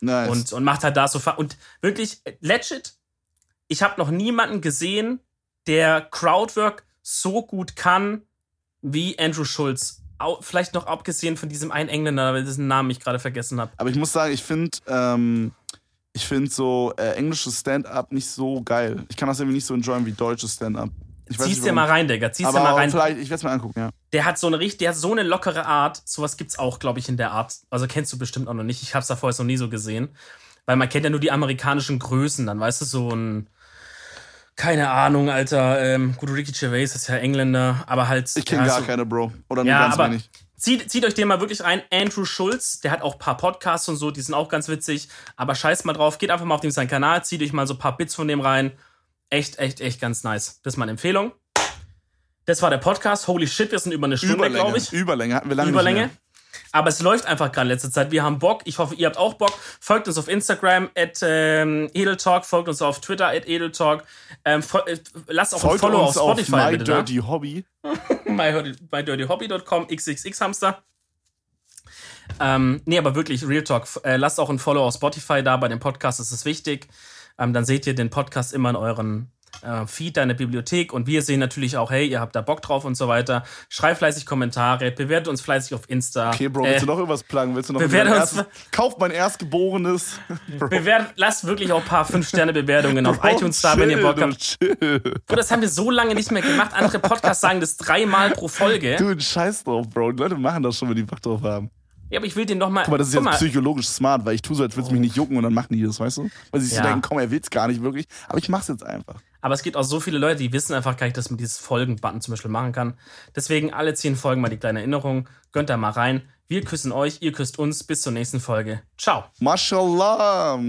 S1: Nice.
S2: Und, und macht halt da so. Und wirklich, legit, ich habe noch niemanden gesehen, der Crowdwork so gut kann wie Andrew Schulz. Vielleicht noch abgesehen von diesem einen Engländer, dessen Namen ich gerade vergessen habe.
S1: Aber ich muss sagen, ich finde ähm, ich finde so äh, englisches Stand-up nicht so geil. Ich kann das irgendwie nicht so enjoyen wie deutsches Stand-up.
S2: Zieh's dir mal rein, Digga. Zieh's dir mal rein.
S1: vielleicht, ich werde es mir angucken, ja.
S2: Der hat so eine richtig, der hat so eine lockere Art. Sowas gibt's auch, glaube ich, in der Art. Also kennst du bestimmt auch noch nicht. Ich hab's da vorher noch nie so gesehen. Weil man kennt ja nur die amerikanischen Größen, dann weißt du, so ein. Keine Ahnung, Alter. Ähm, gut, Ricky Gervais ist ja Engländer, aber halt.
S1: Ich kenne
S2: ja,
S1: gar
S2: so,
S1: keine, Bro. Oder nur
S2: Ja,
S1: ganz
S2: aber
S1: wenig.
S2: zieht, zieht euch den mal wirklich ein. Andrew Schulz, der hat auch ein paar Podcasts und so, die sind auch ganz witzig. Aber scheiß mal drauf, geht einfach mal auf dem seinen Kanal, zieht euch mal so ein paar Bits von dem rein. Echt, echt, echt ganz nice. Das ist meine Empfehlung. Das war der Podcast. Holy shit, wir sind über eine Stunde, glaube ich.
S1: Überlänge hatten wir lange
S2: Überlänge. Aber es läuft einfach gerade in letzter Zeit. Wir haben Bock. Ich hoffe, ihr habt auch Bock. Folgt uns auf Instagram at ähm, Edeltalk. Folgt uns auf Twitter at Edeltalk. Ähm, äh, lasst auch
S1: mehr.
S2: ein
S1: Folgt
S2: Follow
S1: uns
S2: auf Spotify
S1: auf My
S2: bitte. ne?
S1: Dirty Hobby.
S2: My- MyDirtyHobby.com, xxxhamster. Ähm, nee, aber wirklich, Real Talk. Äh, lasst auch ein Follow auf Spotify da bei dem Podcast, das ist wichtig. Ähm, dann seht ihr den Podcast immer in euren äh, Feed, deine Bibliothek und wir sehen natürlich auch, hey, ihr habt da Bock drauf und so weiter. Schreibt fleißig Kommentare, bewertet uns fleißig auf Insta.
S1: Okay, Bro,
S2: Äh,
S1: willst du noch irgendwas plagen? Willst du noch
S2: bewerte
S1: wieder ein
S2: uns-
S1: erstes, Kauft mein Erstgeborenes. Bro,
S2: Bewertet, lasst wirklich auch ein paar 5-Sterne-Bewertungen auf iTunes da, wenn ihr Bock habt.
S1: Chill.
S2: Bro, das haben wir so lange nicht mehr gemacht. Andere Podcasts sagen das dreimal pro Folge.
S1: Du, scheiß drauf, Bro. Die Leute machen das schon, wenn die Bock drauf haben.
S2: Ja, aber ich will den noch mal.
S1: Guck mal, das ist jetzt
S2: mal,
S1: psychologisch smart, weil ich tue so, als würde es mich nicht jucken und dann machen die das, weißt du? Weil sie sich
S2: Ja.
S1: so denken, komm, er will's gar nicht wirklich. Aber ich mach's jetzt einfach.
S2: Aber es gibt auch so viele Leute, die wissen einfach gar nicht, dass man dieses Folgen-Button zum Beispiel machen kann. Deswegen alle zehn Folgen mal die kleine Erinnerung. Gönnt da mal rein. Wir küssen euch, ihr küsst uns. Bis zur nächsten Folge. Ciao.
S1: Mashallah.